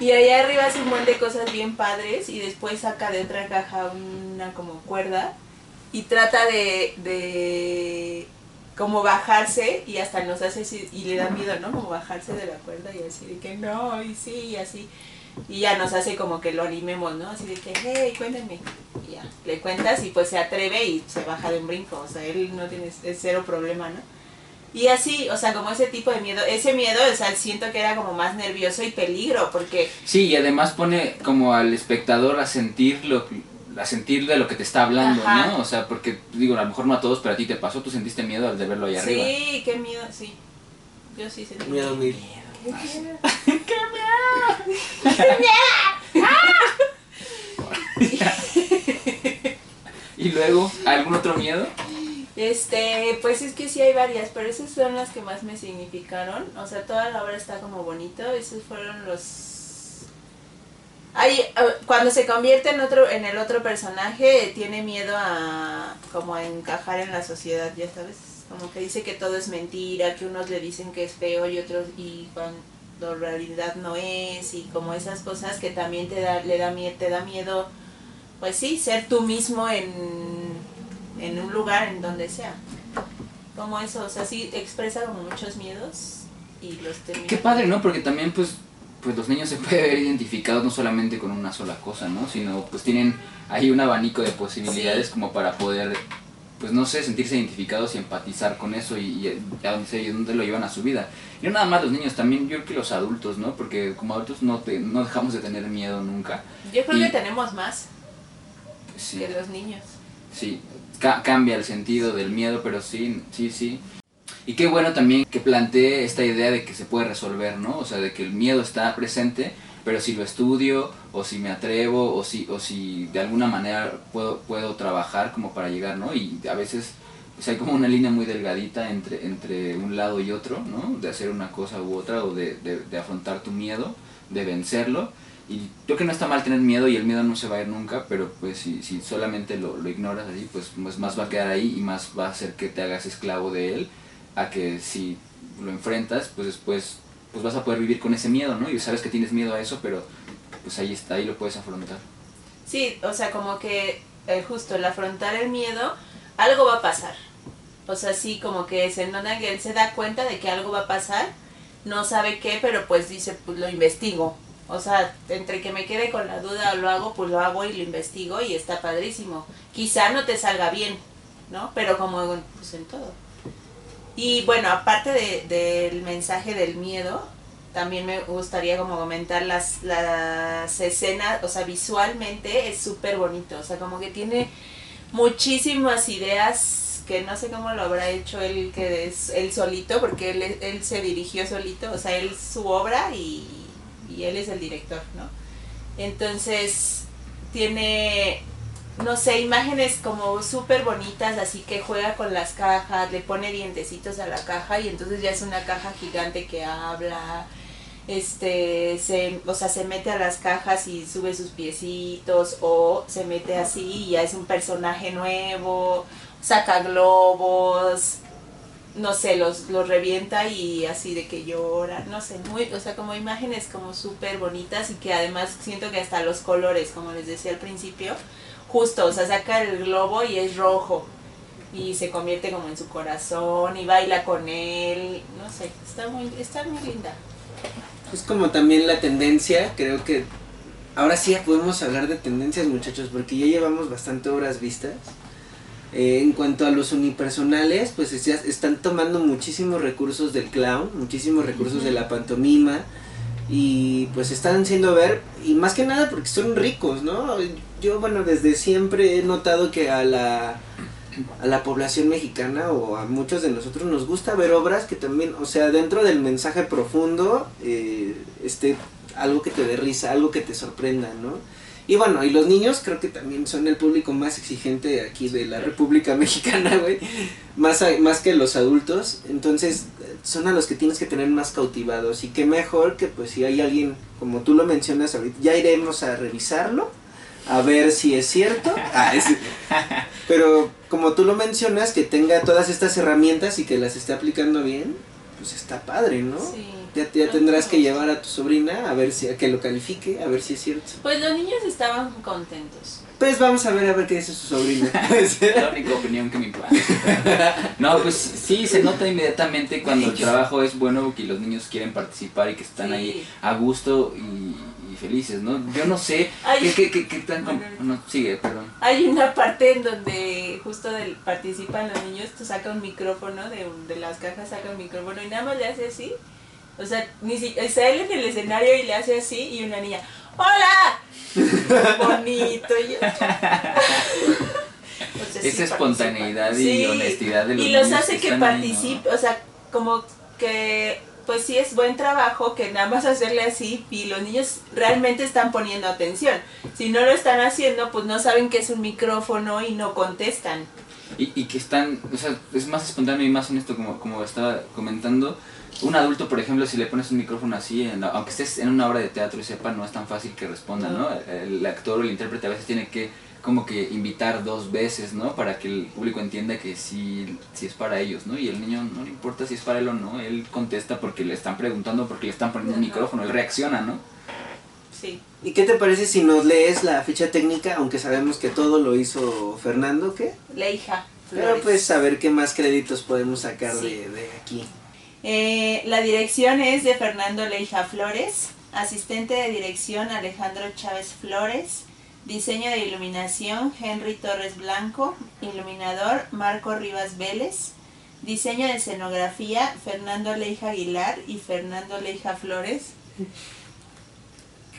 Y allá arriba hace un montón de cosas bien padres y después saca de otra caja una como cuerda y trata de, de como bajarse y hasta nos hace así, y le da miedo, ¿no? Como bajarse de la cuerda y así de que no, y sí, y así. Y ya nos hace como que lo animemos, ¿no? Así de que, hey, cuéntame. Y ya, le cuentas y pues se atreve y se baja de un brinco. O sea, él no tiene es cero problema, ¿no? Y así, o sea, como ese tipo de miedo, ese miedo, o sea, siento que era como más nervioso y peligro, porque Sí, y además pone como al espectador a sentir lo a sentir de lo que te está hablando, Ajá. ¿no? O sea, porque digo, a lo mejor no a todos, pero a ti te pasó, tú sentiste miedo al de verlo ahí arriba. sí, qué miedo, sí. Yo sí sentí Miedo mil. ¿Qué miedo? y luego, ¿algún otro miedo? Este, pues es que sí hay varias, pero esas son las que más me significaron. O sea, toda la obra está como bonito. Esos fueron los. Hay, eh, cuando se convierte en otro, en el otro personaje, tiene miedo a como a encajar en la sociedad, ya sabes. Como que dice que todo es mentira, que unos le dicen que es feo y otros y cuando realidad no es y como esas cosas que también te da, le da miedo, te da miedo, pues sí, ser tú mismo en en un lugar en donde sea. Como eso, o sea, sí expresa como muchos miedos y los termina. Qué padre, ¿no? Porque también pues pues los niños se pueden ver identificados no solamente con una sola cosa, ¿no? Sino pues tienen ahí un abanico de posibilidades Sí. como para poder pues no sé, sentirse identificados y empatizar con eso y, y a dónde, lo llevan a su vida. Y no nada más los niños, también yo creo que los adultos, ¿no? Porque como adultos no, te, no dejamos de tener miedo nunca. Yo creo Y- que tenemos más Sí. que los niños. Sí, ca- cambia el sentido del miedo, pero sí, sí, sí. Y qué bueno también que plantee esta idea de que se puede resolver, ¿no? O sea, de que el miedo está presente, pero si lo estudio, o si me atrevo, o si, o si de alguna manera puedo, puedo trabajar como para llegar, ¿no? Y a veces pues hay como una línea muy delgadita entre, entre un lado y otro, ¿no? De hacer una cosa u otra, o de, de, afrontar tu miedo, de vencerlo. Y creo que no está mal tener miedo y el miedo no se va a ir nunca, pero pues si, si solamente lo, lo ignoras así, pues, pues más va a quedar ahí y más va a hacer que te hagas esclavo de él, a que si lo enfrentas, pues después pues vas a poder vivir con ese miedo, ¿no? Y sabes que tienes miedo a eso, pero pues ahí está, ahí lo puedes afrontar. Sí, o sea, como que eh, justo el afrontar el miedo, algo va a pasar. O sea, sí, como que que él se da cuenta de que algo va a pasar, no sabe qué, pero pues dice, pues lo investigo. O sea, entre que me quede con la duda o lo hago, pues lo hago y lo investigo y está padrísimo. Quizá no te salga bien, ¿no? Pero como pues en todo. Y bueno, aparte de- del mensaje del miedo, también me gustaría como comentar las, las escenas, o sea, visualmente es súper bonito, o sea, como que tiene muchísimas ideas que no sé cómo lo habrá hecho él, que es él solito, porque él, él se dirigió solito, o sea, él su obra y, y él es el director, ¿no? Entonces, tiene, no sé, imágenes como súper bonitas, así que juega con las cajas, le pone dientecitos a la caja y entonces ya es una caja gigante que habla, este, se, o sea, se mete a las cajas y sube sus piecitos o se mete así y ya es un personaje nuevo, saca globos, no sé, los, los revienta y así de que llora, no sé, muy, o sea, como imágenes como súper bonitas y que además siento que hasta los colores, como les decía al principio, justo, o sea, saca el globo y es rojo y se convierte como en su corazón y baila con él, no sé, está muy, está muy linda. Es como también la tendencia, creo que ahora sí ya podemos hablar de tendencias muchachos, porque ya llevamos bastante horas vistas. Eh, en cuanto a los unipersonales, pues es- ya están tomando muchísimos recursos del clown, muchísimos recursos de la pantomima y pues están haciendo ver, y más que nada porque son ricos, ¿no? Yo, bueno, desde siempre he notado que a la, a la población mexicana o a muchos de nosotros nos gusta ver obras que también, o sea, dentro del mensaje profundo, eh, este, algo que te dé risa, algo que te sorprenda, ¿no? Y bueno, y los niños creo que también son el público más exigente aquí de la República Mexicana, güey. Más, más que los adultos. Entonces, son a los que tienes que tener más cautivados. Y qué mejor que pues si hay alguien, como tú lo mencionas ahorita, ya iremos a revisarlo. A ver si es cierto. Ah, es- pero como tú lo mencionas, que tenga todas estas herramientas y que las esté aplicando bien, pues está padre, ¿no? Sí. Ya, ya tendrás que llevar a tu sobrina a ver si a que lo califique, a ver si es cierto. Pues los niños estaban contentos. Pues vamos a ver a ver qué dice su sobrina. la única opinión que me importa. No, pues sí, se nota inmediatamente cuando el trabajo es bueno, que los niños quieren participar y que están Sí. ahí a gusto y, y felices, ¿no? Yo no sé Ay. qué, qué, qué, tan... No, sigue, perdón. Hay una parte en donde justo del, participan los niños, tú saca un micrófono de, un- de las cajas, saca un micrófono y nada más le hace así. O sea, ni si, está él en el escenario y le hace así y una niña, ¡Hola! Bonito. y yo- O sea, sí Esa espontaneidad participan. y Sí. honestidad de los Y los niños hace que están ahí, ¿no? participe, o sea, como que pues sí es buen trabajo que nada más hacerle así y los niños realmente están poniendo atención. Si no lo están haciendo, pues no saben que es un micrófono y no contestan. Y, y que están, o sea, es más espontáneo y más honesto como, como estaba comentando. Un adulto, por ejemplo, si le pones un micrófono así, en la- aunque estés en una obra de teatro y sepa, no es tan fácil que responda, ¿no? El actor o el intérprete a veces tiene que como que invitar dos veces, ¿no? Para que el público entienda que sí, sí es para ellos, ¿no? Y el niño no le importa si es para él o no, él contesta porque le están preguntando, porque le están poniendo un Ajá. micrófono, él reacciona, ¿no? Sí. ¿Y qué te parece si nos lees la ficha técnica, aunque sabemos que todo lo hizo Fernando, qué? La hija. Pero Flores. pues saber qué más créditos podemos sacar Sí. de, de aquí. Eh, la dirección es de Fernando Leija Flores, asistente de dirección Alejandro Chávez Flores, diseño de iluminación Henry Torres Blanco, iluminador Marco Rivas Vélez, diseño de escenografía Fernando Leija Aguilar y Fernando Leija Flores,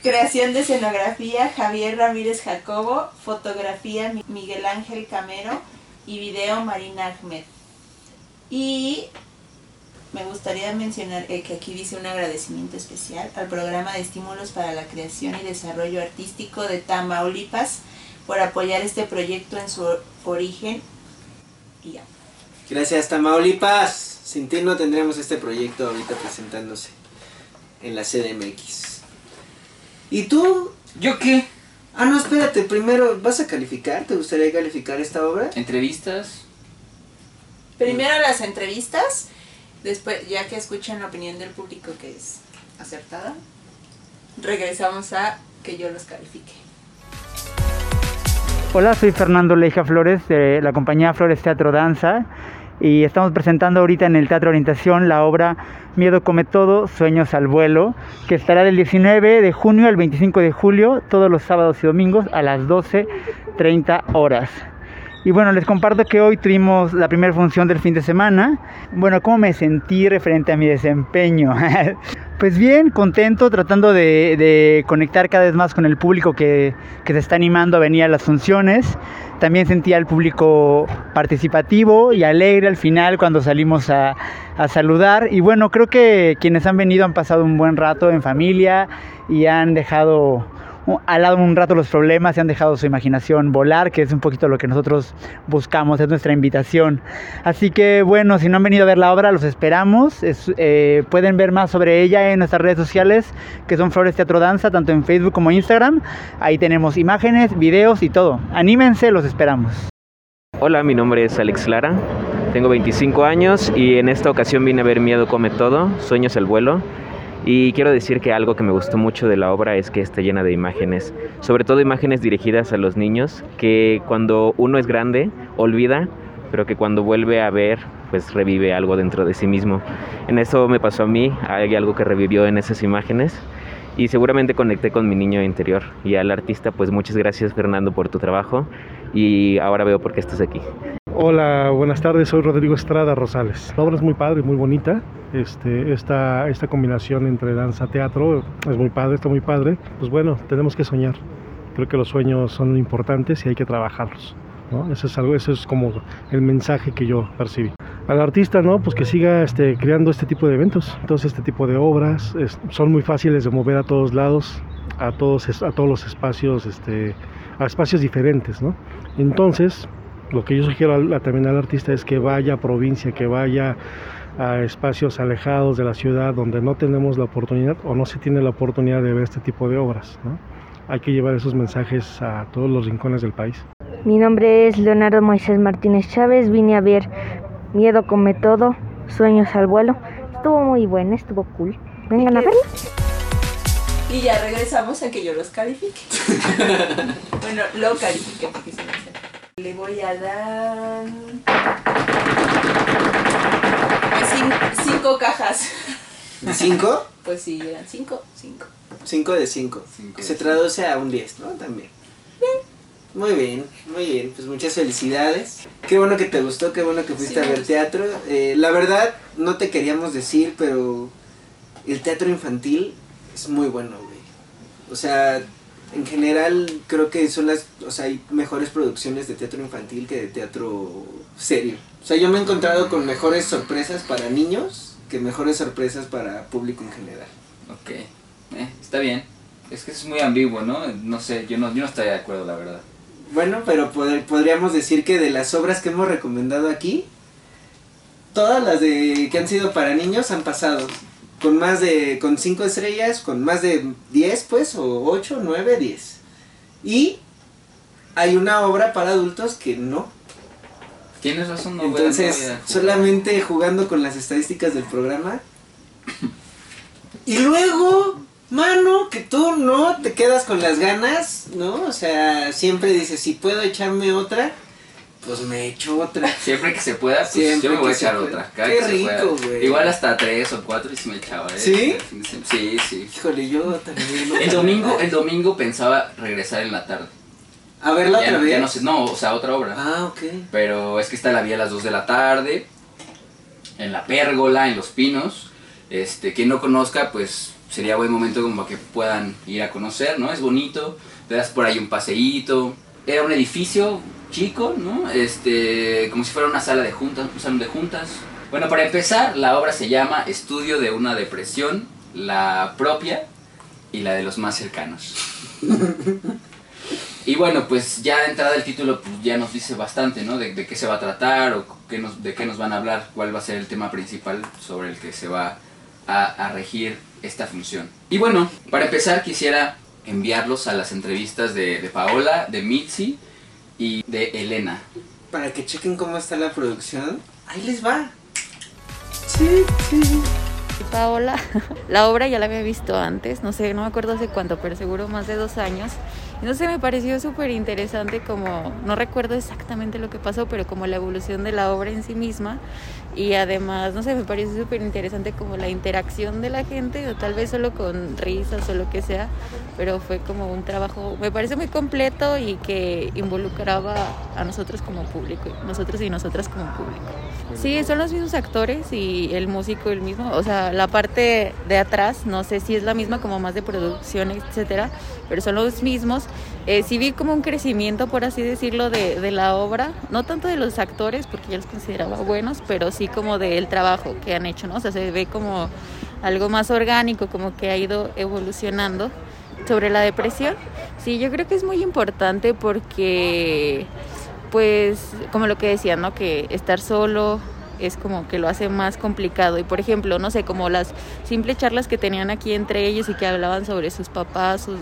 creación de escenografía Javier Ramírez Jacobo, fotografía Mi- Miguel Ángel Camero. Y video Marina Ahmed. Y me gustaría mencionar eh, que aquí dice un agradecimiento especial al programa de estímulos para la creación y desarrollo artístico de Tamaulipas por apoyar este proyecto en su origen. Y ya. Gracias Tamaulipas. Sin ti no tendríamos este proyecto ahorita presentándose en la CDMX. ¿Y tú? ¿Yo qué? Ah, no, espérate, primero, ¿vas a calificar? ¿Te gustaría calificar esta obra? Entrevistas, Primero las entrevistas, después ya que escuchan la opinión del público que es acertada, regresamos a que yo los califique. Hola, soy Fernando Leija Flores de la compañía Flores Teatro Danza y estamos presentando ahorita en el Teatro Orientación la obra Miedo come todo, Sueños al vuelo, que estará del 19 de junio al 25 de julio, todos los sábados y domingos a las 12.30 horas. Y bueno, les comparto que hoy tuvimos la primera función del fin de semana. Bueno, ¿cómo me sentí referente a mi desempeño? pues bien, contento, tratando de, de conectar cada vez más con el público que, que se está animando a venir a las funciones. También sentí al público participativo y alegre al final cuando salimos a, a saludar. Y bueno, creo que quienes han venido han pasado un buen rato en familia y han dejado al lado un rato los problemas y han dejado su imaginación volar, que es un poquito lo que nosotros buscamos, es nuestra invitación. Así que bueno, si no han venido a ver la obra, los esperamos. Es, eh, pueden ver más sobre ella en nuestras redes sociales, que son Flores Teatro Danza, tanto en Facebook como Instagram. Ahí tenemos imágenes, videos y todo. Anímense, los esperamos. Hola, mi nombre es Alex Lara, tengo 25 años y en esta ocasión vine a ver Miedo come todo, Sueños el vuelo. Y quiero decir que algo que me gustó mucho de la obra es que está llena de imágenes, sobre todo imágenes dirigidas a los niños, que cuando uno es grande olvida, pero que cuando vuelve a ver, pues revive algo dentro de sí mismo. En eso me pasó a mí, hay algo que revivió en esas imágenes y seguramente conecté con mi niño interior. Y al artista, pues muchas gracias Fernando por tu trabajo y ahora veo por qué estás aquí. Hola, buenas tardes, soy Rodrigo Estrada Rosales. La obra es muy padre, muy bonita. Este, esta, esta combinación entre danza teatro es muy padre, está muy padre. Pues bueno, tenemos que soñar. Creo que los sueños son importantes y hay que trabajarlos. ¿no? Eso es algo, eso es como el mensaje que yo percibí. Al artista, ¿no? Pues que siga este, creando este tipo de eventos, entonces este tipo de obras. Son muy fáciles de mover a todos lados, a todos, a todos los espacios, este, a espacios diferentes, ¿no? Entonces, lo que yo sugiero al- a- también al artista es que vaya a provincia, que vaya a espacios alejados de la ciudad donde no tenemos la oportunidad o no se tiene la oportunidad de ver este tipo de obras. ¿no? Hay que llevar esos mensajes a todos los rincones del país. Mi nombre es Leonardo Moisés Martínez Chávez. Vine a ver Miedo come todo, Sueños al vuelo. Estuvo muy buena, estuvo cool. Vengan a verla. Y ya regresamos a que yo los califique. bueno, lo califique porque se me hace. Le voy a dar. Cin- cinco cajas. ¿De cinco? Pues sí, eran cinco, cinco. Cinco de cinco. Cinco Se de traduce a un 10, ¿no? También. Muy bien, muy bien. Pues muchas felicidades. Qué bueno que te gustó, qué bueno que fuiste Sí, a ver teatro. Eh, la verdad, no te queríamos decir, pero el teatro infantil es muy bueno, güey. O sea, en general creo que son las, o sea, hay mejores producciones de teatro infantil que de teatro serio. O sea, yo me he encontrado con mejores sorpresas para niños que mejores sorpresas para público en general. Ok, eh, está bien. Es que es muy ambiguo, ¿no? No sé, yo no, yo no estaría de acuerdo, la verdad. Bueno, pero poder- podríamos decir que de las obras que hemos recomendado aquí, todas las de que han sido para niños han pasado con más de con cinco estrellas, con más de 10 pues o 8, 9, 10. Y hay una obra para adultos que no. Tienes razón, no Entonces, no voy a solamente jugando con las estadísticas del programa. Y luego, mano, que tú no te quedas con las ganas, ¿no? O sea, siempre dices, si puedo echarme otra, pues me echo otra. Siempre que se pueda, pues Siempre yo me voy a echar otra. cada Qué rico, güey. Igual hasta tres o cuatro y se me echaba, ¿eh? ¿Sí? Sí, sí. Híjole, yo también. no El domingo, el domingo pensaba regresar en la tarde. A verla otra no- ya vez. no sé, no, o sea, otra obra. Ah, ok. Pero es que esta la vi a las 2 de la tarde, en la pérgola, en Los Pinos. Este, quien no conozca, pues sería buen momento como que puedan ir a conocer, ¿no? Es bonito, te das por ahí un paseíto. Era un edificio chico, ¿no? Este, como si fuera una sala de juntas, un salón de juntas. Bueno, para empezar, la obra se llama Estudio de una depresión, la propia y la de los más cercanos. Y bueno, pues ya de entrada el título pues, ya nos dice bastante, ¿no? De, de qué se va a tratar o qué nos, de qué nos van a hablar, cuál va a ser el tema principal sobre el que se va a, a regir esta función. Y bueno, para empezar quisiera enviarlos a las entrevistas de, de Paola, de Mitzi y de Elena. Para que chequen cómo está la producción, ahí les va. Paola, la obra ya la había visto antes, no sé, no me acuerdo hace cuánto, pero seguro más de dos años. Y no sé, me pareció súper interesante como, no recuerdo exactamente lo que pasó, pero como la evolución de la obra en sí misma. Y además, no sé, me pareció súper interesante como la interacción de la gente, o tal vez solo con risas o lo que sea, pero fue como un trabajo, me parece muy completo y que involucraba a nosotros como público, nosotros y nosotras como público. Sí, son los mismos actores y el músico el mismo, o sea, la parte de atrás, no sé si es la misma como más de producción, etcétera, pero son los mismos. Eh, sí vi como un crecimiento, por así decirlo, de, de la obra, no tanto de los actores, porque yo los consideraba buenos, pero sí como del trabajo que han hecho, ¿no? O sea, se ve como algo más orgánico, como que ha ido evolucionando. Sobre la depresión, sí, yo creo que es muy importante porque pues como lo que decía, ¿no? Que estar solo es como que lo hace más complicado. Y por ejemplo, no sé, como las simples charlas que tenían aquí entre ellos y que hablaban sobre sus papás, sus,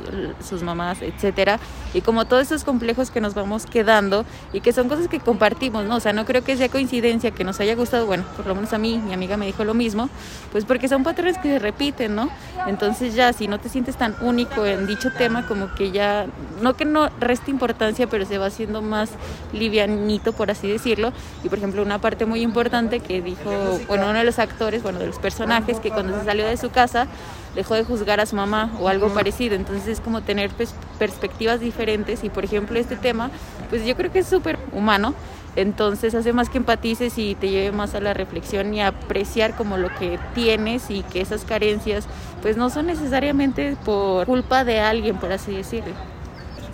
sus mamás, etcétera. Y como todos esos complejos que nos vamos quedando y que son cosas que compartimos, ¿no? O sea, no creo que sea coincidencia que nos haya gustado, bueno, por lo menos a mí, mi amiga me dijo lo mismo, pues porque son patrones que se repiten, ¿no? Entonces ya si no te sientes tan único en dicho tema, como que ya, no que no reste importancia, pero se va haciendo más livianito, por así decirlo. Y por ejemplo, una parte muy importante que dijo, bueno, uno de los actores, bueno, de los personajes, que cuando se salió de su casa dejó de juzgar a su mamá o algo parecido. Entonces es como tener pues, perspectivas diferentes y por ejemplo este tema, pues yo creo que es súper humano. Entonces hace más que empatices y te lleve más a la reflexión y a apreciar como lo que tienes y que esas carencias pues no son necesariamente por culpa de alguien, por así decirlo.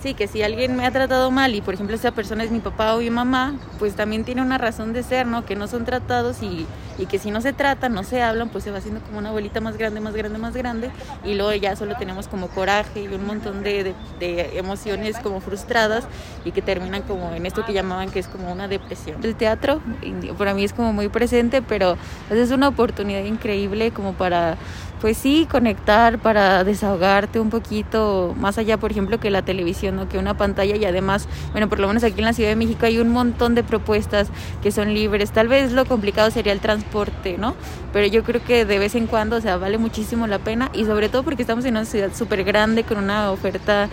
Sí, que si alguien me ha tratado mal y por ejemplo esa persona es mi papá o mi mamá, pues también tiene una razón de ser, ¿no? Que no son tratados y, y que si no se tratan, no se hablan, pues se va haciendo como una bolita más grande, más grande, más grande y luego ya solo tenemos como coraje y un montón de, de, de emociones como frustradas y que terminan como en esto que llamaban que es como una depresión. El teatro para mí es como muy presente, pero es una oportunidad increíble como para pues sí, conectar para desahogarte un poquito, más allá, por ejemplo, que la televisión, ¿no? que una pantalla y además, bueno, por lo menos aquí en la Ciudad de México hay un montón de propuestas que son libres, tal vez lo complicado sería el transporte, ¿no? Pero yo creo que de vez en cuando, o sea, vale muchísimo la pena y sobre todo porque estamos en una ciudad súper grande con una oferta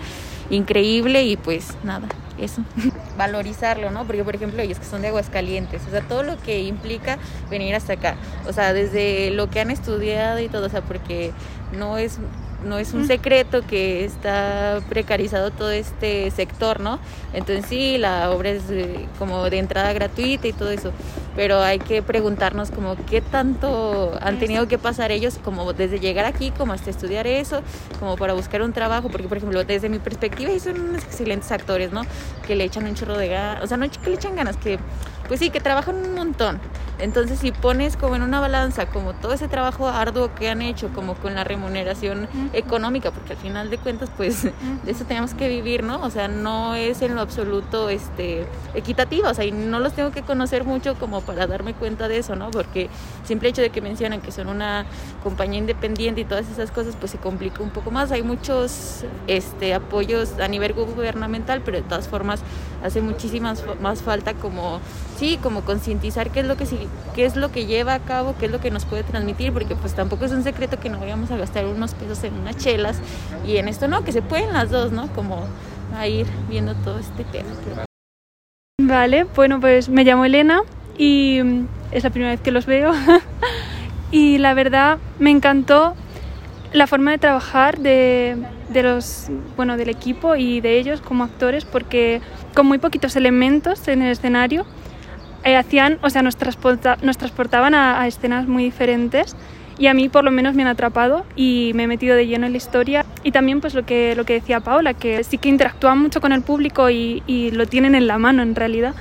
increíble y pues nada, eso. Valorizarlo, ¿no? Porque, por ejemplo, ellos que son de Aguascalientes, o sea, todo lo que implica venir hasta acá, o sea, desde lo que han estudiado y todo, o sea, porque no es no es un secreto que está precarizado todo este sector, ¿no? Entonces sí, la obra es eh, como de entrada gratuita y todo eso, pero hay que preguntarnos como qué tanto han tenido que pasar ellos como desde llegar aquí, como hasta estudiar eso, como para buscar un trabajo, porque por ejemplo, desde mi perspectiva ellos son unos excelentes actores, ¿no? Que le echan un chorro de ganas, o sea, no que le echan ganas, que pues sí, que trabajan un montón. Entonces, si pones como en una balanza como todo ese trabajo arduo que han hecho, como con la remuneración económica, porque al final de cuentas, pues de eso tenemos que vivir, ¿no? O sea, no es en lo absoluto este equitativo, o sea, y no los tengo que conocer mucho como para darme cuenta de eso, ¿no? Porque simple hecho de que mencionan que son una compañía independiente y todas esas cosas, pues se complica un poco más. Hay muchos este apoyos a nivel gubernamental, pero de todas formas hace muchísimas más falta como sí, como concientizar qué es lo que qué es lo que lleva a cabo, qué es lo que nos puede transmitir, porque pues tampoco es un secreto que no vayamos a gastar unos pesos en unas chelas y en esto no, que se pueden las dos, ¿no? Como a ir viendo todo este tema. Vale, bueno, pues me llamo Elena y mm, es la primera vez que los veo. y la verdad me encantó la forma de trabajar de, de, los, bueno, del equipo y de ellos como actores porque con muy poquitos elementos en el escenario eh, hacían, o sea, nos, nos transportaban a, escenas muy diferentes y a mí por lo menos me han atrapado y me he metido de lleno en la historia y también pues lo que, lo que decía Paola, que sí que interactúan mucho con el público y, y lo tienen en la mano en realidad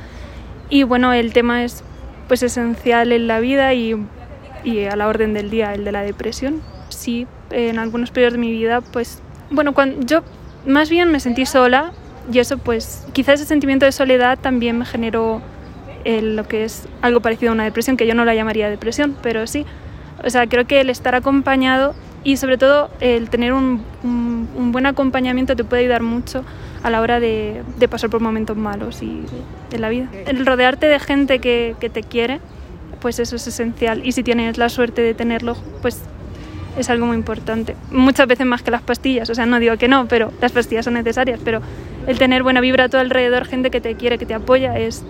y bueno, el tema es pues esencial en la vida y, y a la orden del día, el de la depresión. Sí, en algunos periodos de mi vida pues bueno, cuando yo más bien me sentí sola y eso pues quizás ese sentimiento de soledad también me generó lo que es algo parecido a una depresión, que yo no la llamaría depresión, pero sí. O sea, creo que el estar acompañado y sobre todo el tener un, un, buen acompañamiento te puede ayudar mucho a la hora de, de pasar por momentos malos y de, la vida. El rodearte de gente que, que te quiere, pues eso es esencial. Y si tienes la suerte de tenerlo, pues es algo muy importante. Muchas veces más que las pastillas, o sea, no digo que no, pero las pastillas son necesarias, pero el tener buena vibra a tu alrededor, gente que te quiere, que te apoya, es,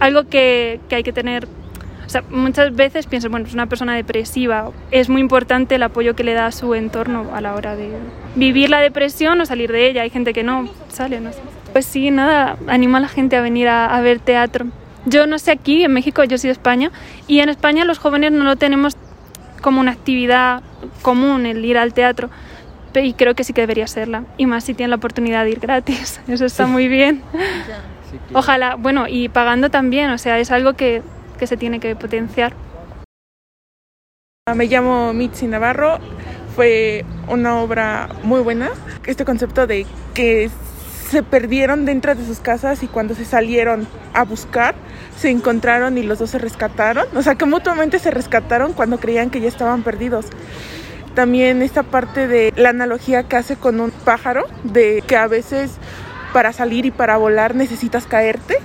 algo que, que hay que tener o sea, muchas veces pienso, bueno, es una persona depresiva, es muy importante el apoyo que le da a su entorno a la hora de vivir la depresión o salir de ella. Hay gente que no sale, no sé. Pues sí, nada, anima a la gente a venir a, a ver teatro. Yo no sé aquí, en México, yo soy de España, y en España los jóvenes no lo tenemos como una actividad común el ir al teatro, y creo que sí que debería serla, y más si tienen la oportunidad de ir gratis, eso está muy bien. Ojalá, bueno, y pagando también, o sea, es algo que, que se tiene que potenciar. Me llamo Mitzi Navarro, fue una obra muy buena. Este concepto de que se perdieron dentro de sus casas y cuando se salieron a buscar, se encontraron y los dos se rescataron. O sea, que mutuamente se rescataron cuando creían que ya estaban perdidos. También esta parte de la analogía que hace con un pájaro, de que a veces para salir y para volar necesitas caerte.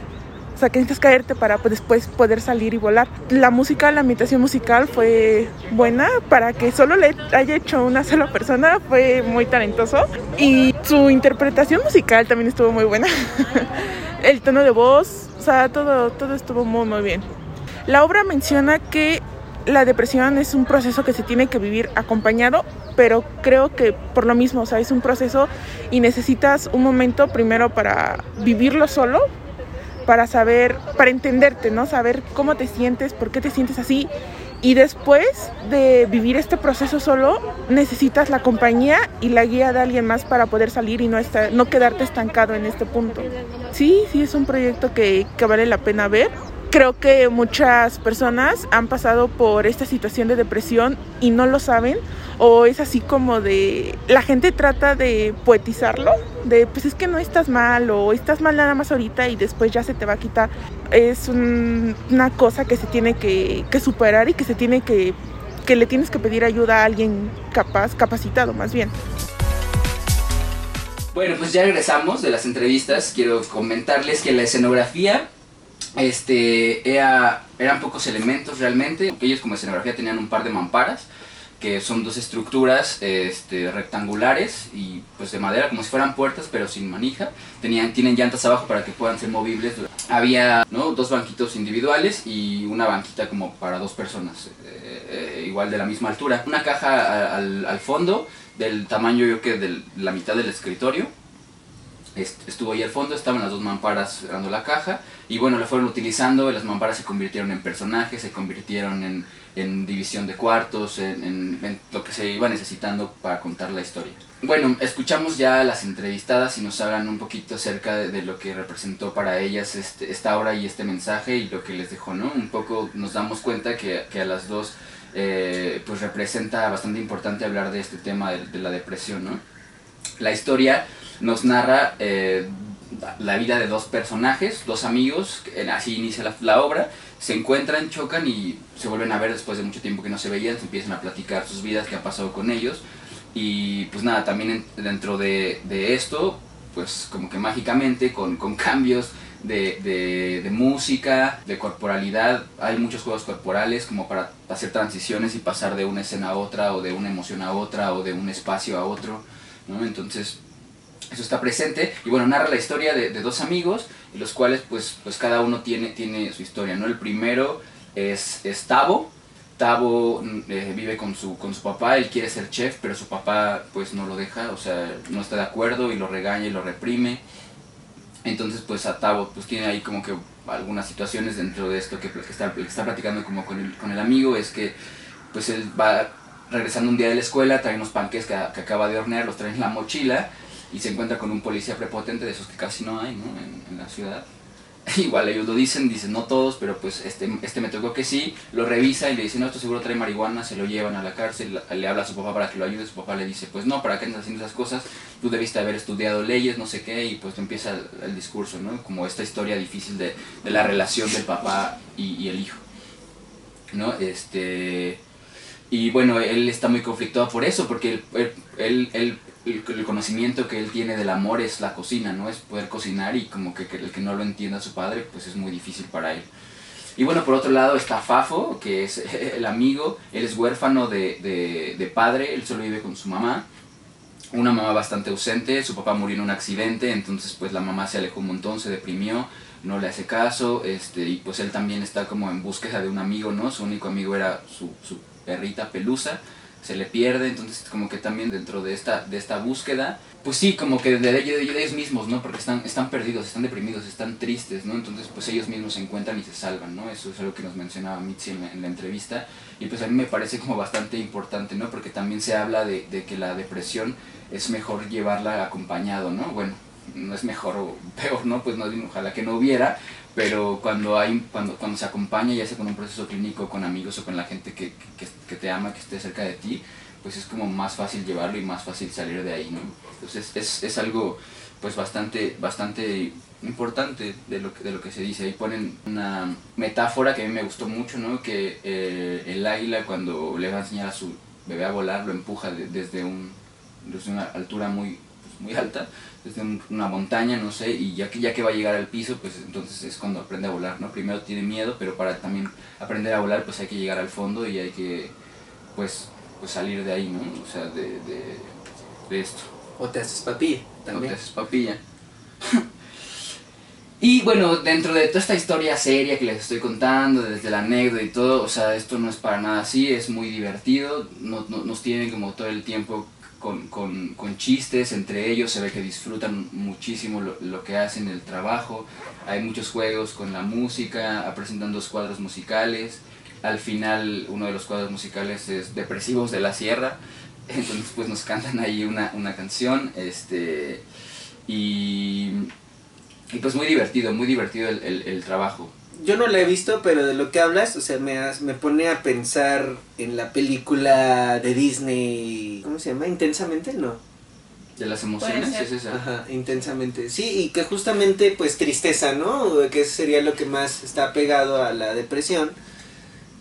O sea, que necesitas caerte para pues, después poder salir y volar. La música, la ambientación musical fue buena para que solo le haya hecho una sola persona. Fue muy talentoso. Y su interpretación musical también estuvo muy buena. El tono de voz, o sea, todo, todo estuvo muy, muy bien. La obra menciona que la depresión es un proceso que se tiene que vivir acompañado, pero creo que por lo mismo, o sea, es un proceso y necesitas un momento primero para vivirlo solo, para saber, para entenderte, ¿no? Saber cómo te sientes, por qué te sientes así. Y después de vivir este proceso solo, necesitas la compañía y la guía de alguien más para poder salir y no, estar, no quedarte estancado en este punto. Sí, sí, es un proyecto que, que vale la pena ver creo que muchas personas han pasado por esta situación de depresión y no lo saben o es así como de la gente trata de poetizarlo de pues es que no estás mal o estás mal nada más ahorita y después ya se te va a quitar es una cosa que se tiene que, que superar y que se tiene que que le tienes que pedir ayuda a alguien capaz capacitado más bien bueno, pues ya regresamos de las entrevistas. Quiero comentarles que la escenografía este, era, eran pocos elementos realmente. Ellos como escenografía tenían un par de mamparas, que son dos estructuras este, rectangulares y pues de madera, como si fueran puertas, pero sin manija. Tenían, tienen llantas abajo para que puedan ser movibles. Había ¿no? dos banquitos individuales y una banquita como para dos personas, eh, eh, igual de la misma altura. Una caja al, al fondo, del tamaño yo que de la mitad del escritorio estuvo ahí al fondo, estaban las dos mamparas cerrando la caja y bueno, la fueron utilizando, las mamparas se convirtieron en personajes, se convirtieron en, en división de cuartos, en, en, lo que se iba necesitando para contar la historia. Bueno, escuchamos ya a las entrevistadas y nos hablan un poquito acerca de, de lo que representó para ellas este, esta obra y este mensaje y lo que les dejó, ¿no? Un poco nos damos cuenta que, que a las dos eh, pues representa bastante importante hablar de este tema de, de la depresión, ¿no? La historia nos narra eh, la vida de dos personajes, dos amigos, así inicia la, obra, se encuentran, chocan y se vuelven a ver después de mucho tiempo que no se veían, se empiezan a platicar sus vidas, qué ha pasado con ellos. Y pues nada, también dentro de, de esto, pues como que mágicamente, con, con cambios de, de, música, de corporalidad, hay muchos juegos corporales como para hacer transiciones y pasar de una escena a otra, o de una emoción a otra, o de un espacio a otro. Entonces, eso está presente y bueno, narra la historia de, de, dos amigos, los cuales pues, pues cada uno tiene, tiene su historia, ¿no? El primero es, es Tavo, Tavo eh, vive con su, con su papá, él quiere ser chef, pero su papá pues no lo deja, o sea, no está de acuerdo y lo regaña y lo reprime. Entonces pues a Tavo pues tiene ahí como que algunas situaciones dentro de esto que, que, está, que está platicando como con el, con el amigo, es que pues él va regresando un día de la escuela, trae unos panques que, que acaba de hornear, los trae en la mochila y se encuentra con un policía prepotente de esos que casi no hay ¿no? En, la ciudad. Igual ellos lo dicen, dicen no todos, pero pues este, este me tocó que sí, lo revisa y le dice, no, esto seguro trae marihuana, se lo llevan a la cárcel, le habla a su papá para que lo ayude, su papá le dice, pues no, ¿para qué andas haciendo esas cosas? Tú debiste haber estudiado leyes, no sé qué, y pues empieza el, discurso, ¿no? Como esta historia difícil de, de la relación del papá y, el hijo, ¿no? Este... Y bueno, él está muy conflictuado por eso, porque él, él el, conocimiento que él tiene del amor es la cocina, ¿no? Es poder cocinar y como que, que, el que no lo entienda su padre, pues es muy difícil para él. Y bueno, por otro lado está Fafo, que es el amigo, él es huérfano de, de, de padre, él solo vive con su mamá, una mamá bastante ausente, su papá murió en un accidente, entonces pues la mamá se alejó un montón, se deprimió, no le hace caso, este, y pues él también está como en búsqueda de un amigo, ¿no? Su único amigo era su, su perrita Pelusa, se le pierde, entonces como que también dentro de esta, de esta búsqueda, pues sí, como que de, de, de ellos mismos, ¿no? Porque están, están perdidos, están deprimidos, están tristes, ¿no? Entonces pues ellos mismos se encuentran y se salvan, ¿no? Eso es algo que nos mencionaba Mitzi en la, en la entrevista y pues a mí me parece como bastante importante, ¿no? Porque también se habla de, de que la depresión es mejor llevarla acompañado, ¿no? Bueno, no es mejor o peor, ¿no? Pues no, ojalá que no hubiera, pero cuando hay cuando cuando se acompaña ya sea con un proceso clínico con amigos o con la gente que, que, te ama que esté cerca de ti pues es como más fácil llevarlo y más fácil salir de ahí no entonces es, es algo pues bastante bastante importante de lo que de lo que se dice. Ahí ponen una metáfora que a mí me gustó mucho no que eh, el águila cuando le va a enseñar a su bebé a volar lo empuja de, desde un desde una altura muy pues, muy alta desde un, una montaña, no sé, y ya que, ya que va a llegar al piso, pues entonces es cuando aprende a volar, ¿no? Primero tiene miedo, pero para también aprender a volar, pues hay que llegar al fondo y hay que, pues, pues salir de ahí, ¿no? O sea, de, de, de esto. O te haces papilla, también. O te haces papilla. y bueno, dentro de toda esta historia seria que les estoy contando, desde la anécdota y todo, o sea, esto no es para nada así, es muy divertido, no, no, nos tienen como todo el tiempo con, con, chistes entre ellos, se ve que disfrutan muchísimo lo, que hacen, el trabajo, hay muchos juegos con la música, presentan dos cuadros musicales, al final uno de los cuadros musicales es Depresivos de la Sierra, entonces pues nos cantan ahí una, una canción, este, y, pues muy divertido, muy divertido el trabajo yo no la he visto, pero de lo que hablas, o sea, me, me pone a pensar en la película de Disney, ¿cómo se llama? Intensamente, ¿no? De las emociones, es esa. Ajá, intensamente. Sí, y que justamente, pues, tristeza, ¿no? Que sería lo que más está pegado a la depresión.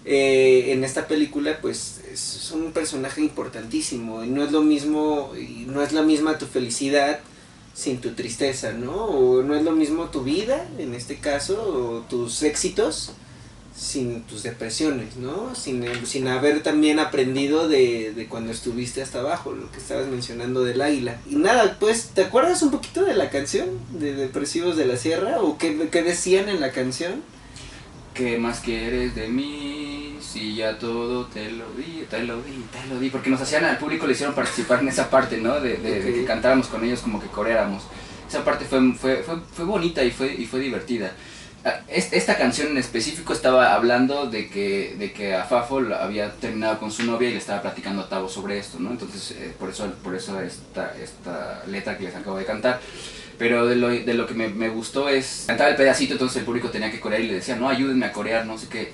Eh, en esta película, pues, es un personaje importantísimo. Y no es lo mismo, y no es la misma tu felicidad sin tu tristeza, ¿no? O no es lo mismo tu vida, en este caso, o tus éxitos, sin tus depresiones, ¿no? Sin, sin haber también aprendido de, de cuando estuviste hasta abajo, lo que estabas mencionando del águila. Y nada, pues, ¿te acuerdas un poquito de la canción de Depresivos de la Sierra? ¿O qué, qué decían en la canción? ¿Qué más quieres de mí? Si ya todo te lo di, te lo di, te lo di. Porque nos hacían al público, le hicieron participar en esa parte, ¿no? De, de, okay. de que cantáramos con ellos como que coreáramos. esa parte fue, fue, fue, fue bonita y fue, y fue divertida. Ah, es- Esta canción en específico estaba hablando de que, de que a Fafo había terminado con su novia y le estaba platicando a Tavo sobre esto, ¿no? Entonces, eh, por eso, por eso esta, esta letra que les acabo de cantar. Pero de lo, de lo que me, me gustó es, cantaba el pedacito, entonces el público tenía que corear y le decía, no, ayúdenme a corear, no sé qué.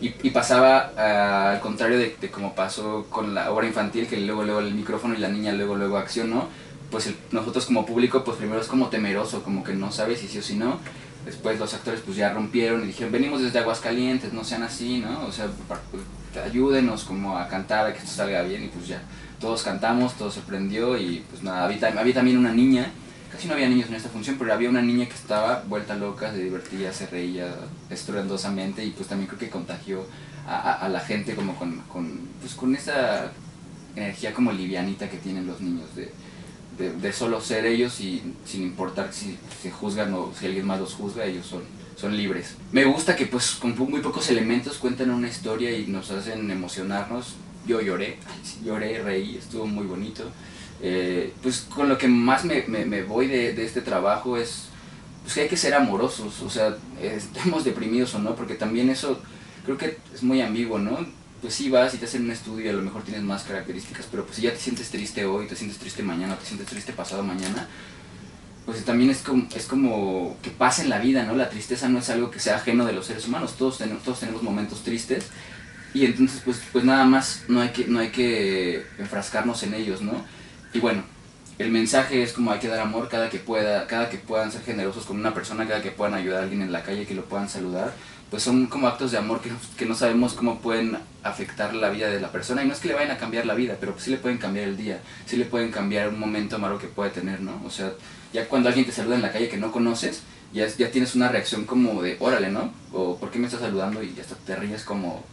Y, pasaba ah, al contrario de, de como pasó con la obra infantil, que luego luego el micrófono y la niña luego luego accionó, pues el- nosotros como público pues primero es como temeroso, como que no sabes si sí o si no. Después los actores pues ya rompieron y dijeron, venimos desde Aguascalientes, no sean así, ¿no? O sea, pues, ayúdenos como a cantar, a que esto salga bien y pues ya. Todos cantamos, todo se prendió y pues nada, había, había también una niña, casi no había niños en esta función, pero había una niña que estaba vuelta loca, se divertía, se reía estruendosamente y pues también creo que contagió a, a- a la gente como con, con, pues, con esa energía como livianita que tienen los niños de, de, de solo ser ellos y sin importar si se juzgan o si alguien más los juzga, ellos son, son libres. Me gusta que pues con muy pocos elementos cuentan una historia y nos hacen emocionarnos. Yo lloré, lloré, reí, estuvo muy bonito. Eh, pues con lo que más me, me- voy de, de este trabajo es pues que hay que ser amorosos, o sea, estemos deprimidos o no, porque también eso creo que es muy ambiguo, ¿no? Pues sí vas y te hacen un estudio a lo mejor tienes más características, pero pues si ya te sientes triste hoy, te sientes triste mañana, te sientes triste pasado mañana, pues también es como, es como que pasa en la vida, ¿no? La tristeza no es algo que sea ajeno de los seres humanos, todos tenemos, todos tenemos momentos tristes y entonces pues, pues nada más no hay, que, no hay que enfrascarnos en ellos, ¿no? Y bueno, el mensaje es como hay que dar amor cada que pueda, cada que puedan ser generosos con una persona, cada que puedan ayudar a alguien en la calle, que lo puedan saludar, pues son como actos de amor que, que no sabemos cómo pueden afectar la vida de la persona. Y no es que le vayan a cambiar la vida, pero pues sí le pueden cambiar el día, sí le pueden cambiar un momento amargo que puede tener, ¿no? O sea, ya cuando alguien te saluda en la calle que no conoces, ya, ya tienes una reacción como de, órale, ¿no? O ¿por qué me estás saludando? Y hasta te ríes como,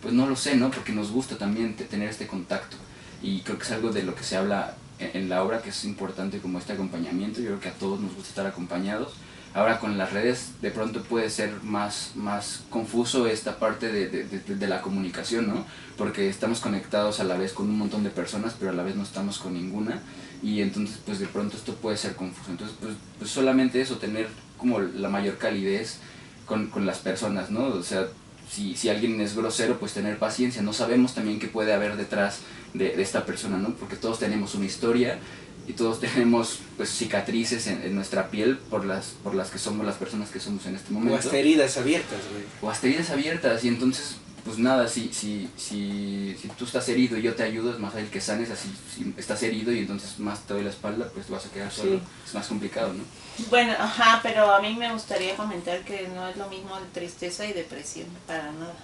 pues no lo sé, ¿no? Porque nos gusta también te- tener este contacto. Y creo que es algo de lo que se habla en, la obra, que es importante como este acompañamiento. Yo creo que a todos nos gusta estar acompañados. Ahora con las redes de pronto puede ser más, más confuso esta parte de, de- de- de la comunicación, ¿no? Porque estamos conectados a la vez con un montón de personas, pero a la vez no estamos con ninguna. Y entonces pues de pronto esto puede ser confuso. Entonces pues, pues solamente eso, tener como la mayor calidez con, con las personas, ¿no? O sea, si, si alguien es grosero, pues tener paciencia. No sabemos también qué puede haber detrás de, de esta persona, ¿no? Porque todos tenemos una historia y todos tenemos pues cicatrices en, en nuestra piel por las, por las que somos las personas que somos en este momento. O hasta heridas abiertas, güey. O hasta heridas abiertas y entonces pues nada, si, si, si, si tú estás herido y yo te ayudo, es más fácil que sanes, así si estás herido y entonces más te doy la espalda, pues te vas a quedar Sí. solo. Es más complicado, ¿no? Bueno, ajá, pero a mí me gustaría comentar que no es lo mismo tristeza y depresión, para nada.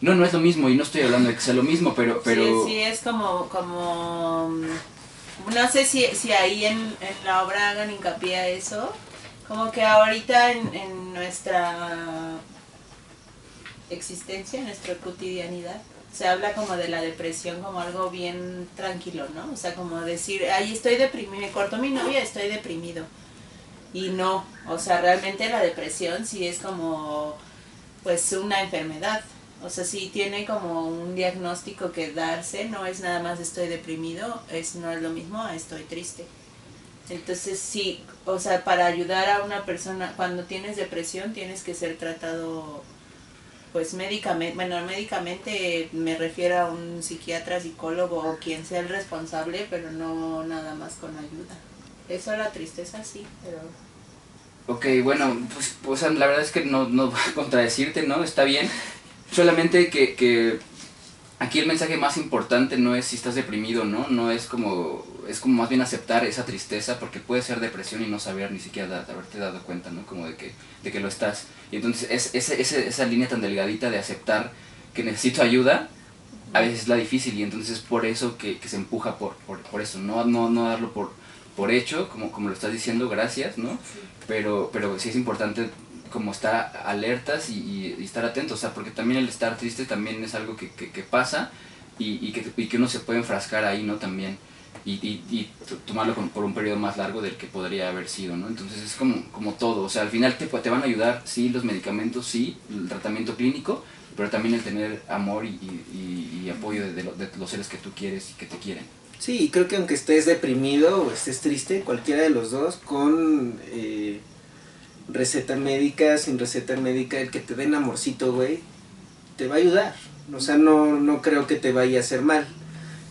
No, no es lo mismo y no estoy hablando de que sea lo mismo, pero... pero Sí, sí, es como, como, mm, no sé si, si ahí en, en la obra hagan hincapié a eso, como que ahorita en, en nuestra existencia, en nuestra cotidianidad, se habla como de la depresión como algo bien tranquilo, ¿no? O sea, como decir, ahí estoy deprimido, me cortó mi novia, estoy deprimido. Y no, o sea, realmente la depresión sí es como, pues, una enfermedad. O sea, sí tiene como un diagnóstico que darse, no es nada más estoy deprimido, es no es lo mismo estoy triste. Entonces sí, o sea, para ayudar a una persona, cuando tienes depresión tienes que ser tratado, pues médicamente, bueno, médicamente me refiero a un psiquiatra, psicólogo o quien sea el responsable, pero no nada más con ayuda. Eso la tristeza sí, pero... Ok, bueno, pues, pues, la verdad es que no, no voy a contradecirte, ¿no? Está bien. Solamente que, que aquí el mensaje más importante no es si estás deprimido, ¿no? No es como, es como más bien aceptar esa tristeza, porque puede ser depresión y no saber ni siquiera haberte dado cuenta, ¿no? Como de que, de que lo estás. Y entonces es, ese- ese- esa línea tan delgadita de aceptar que necesito ayuda, a veces es la difícil y entonces es por eso que, que se empuja por, por, por eso, no, no, no darlo por, por hecho, como, como lo estás diciendo, gracias, ¿no? Pero, pero sí es importante como estar alertas y, y- y estar atentos, o sea, porque también el estar triste también es algo que, que, que pasa y, y que, y que uno se puede enfrascar ahí, ¿no? También. Y, y, y tomarlo como por un periodo más largo del que podría haber sido, ¿no? Entonces es como, como todo, o sea, al final te, te van a ayudar, sí, los medicamentos, sí, el tratamiento clínico, pero también el tener amor y, y- apoyo de, de lo- de los seres que tú quieres y que te quieren. Sí, creo que aunque estés deprimido o estés triste, cualquiera de los dos, con eh, receta médica, sin receta médica, el que te den amorcito, güey, te va a ayudar. O sea, no, no creo que te vaya a hacer mal,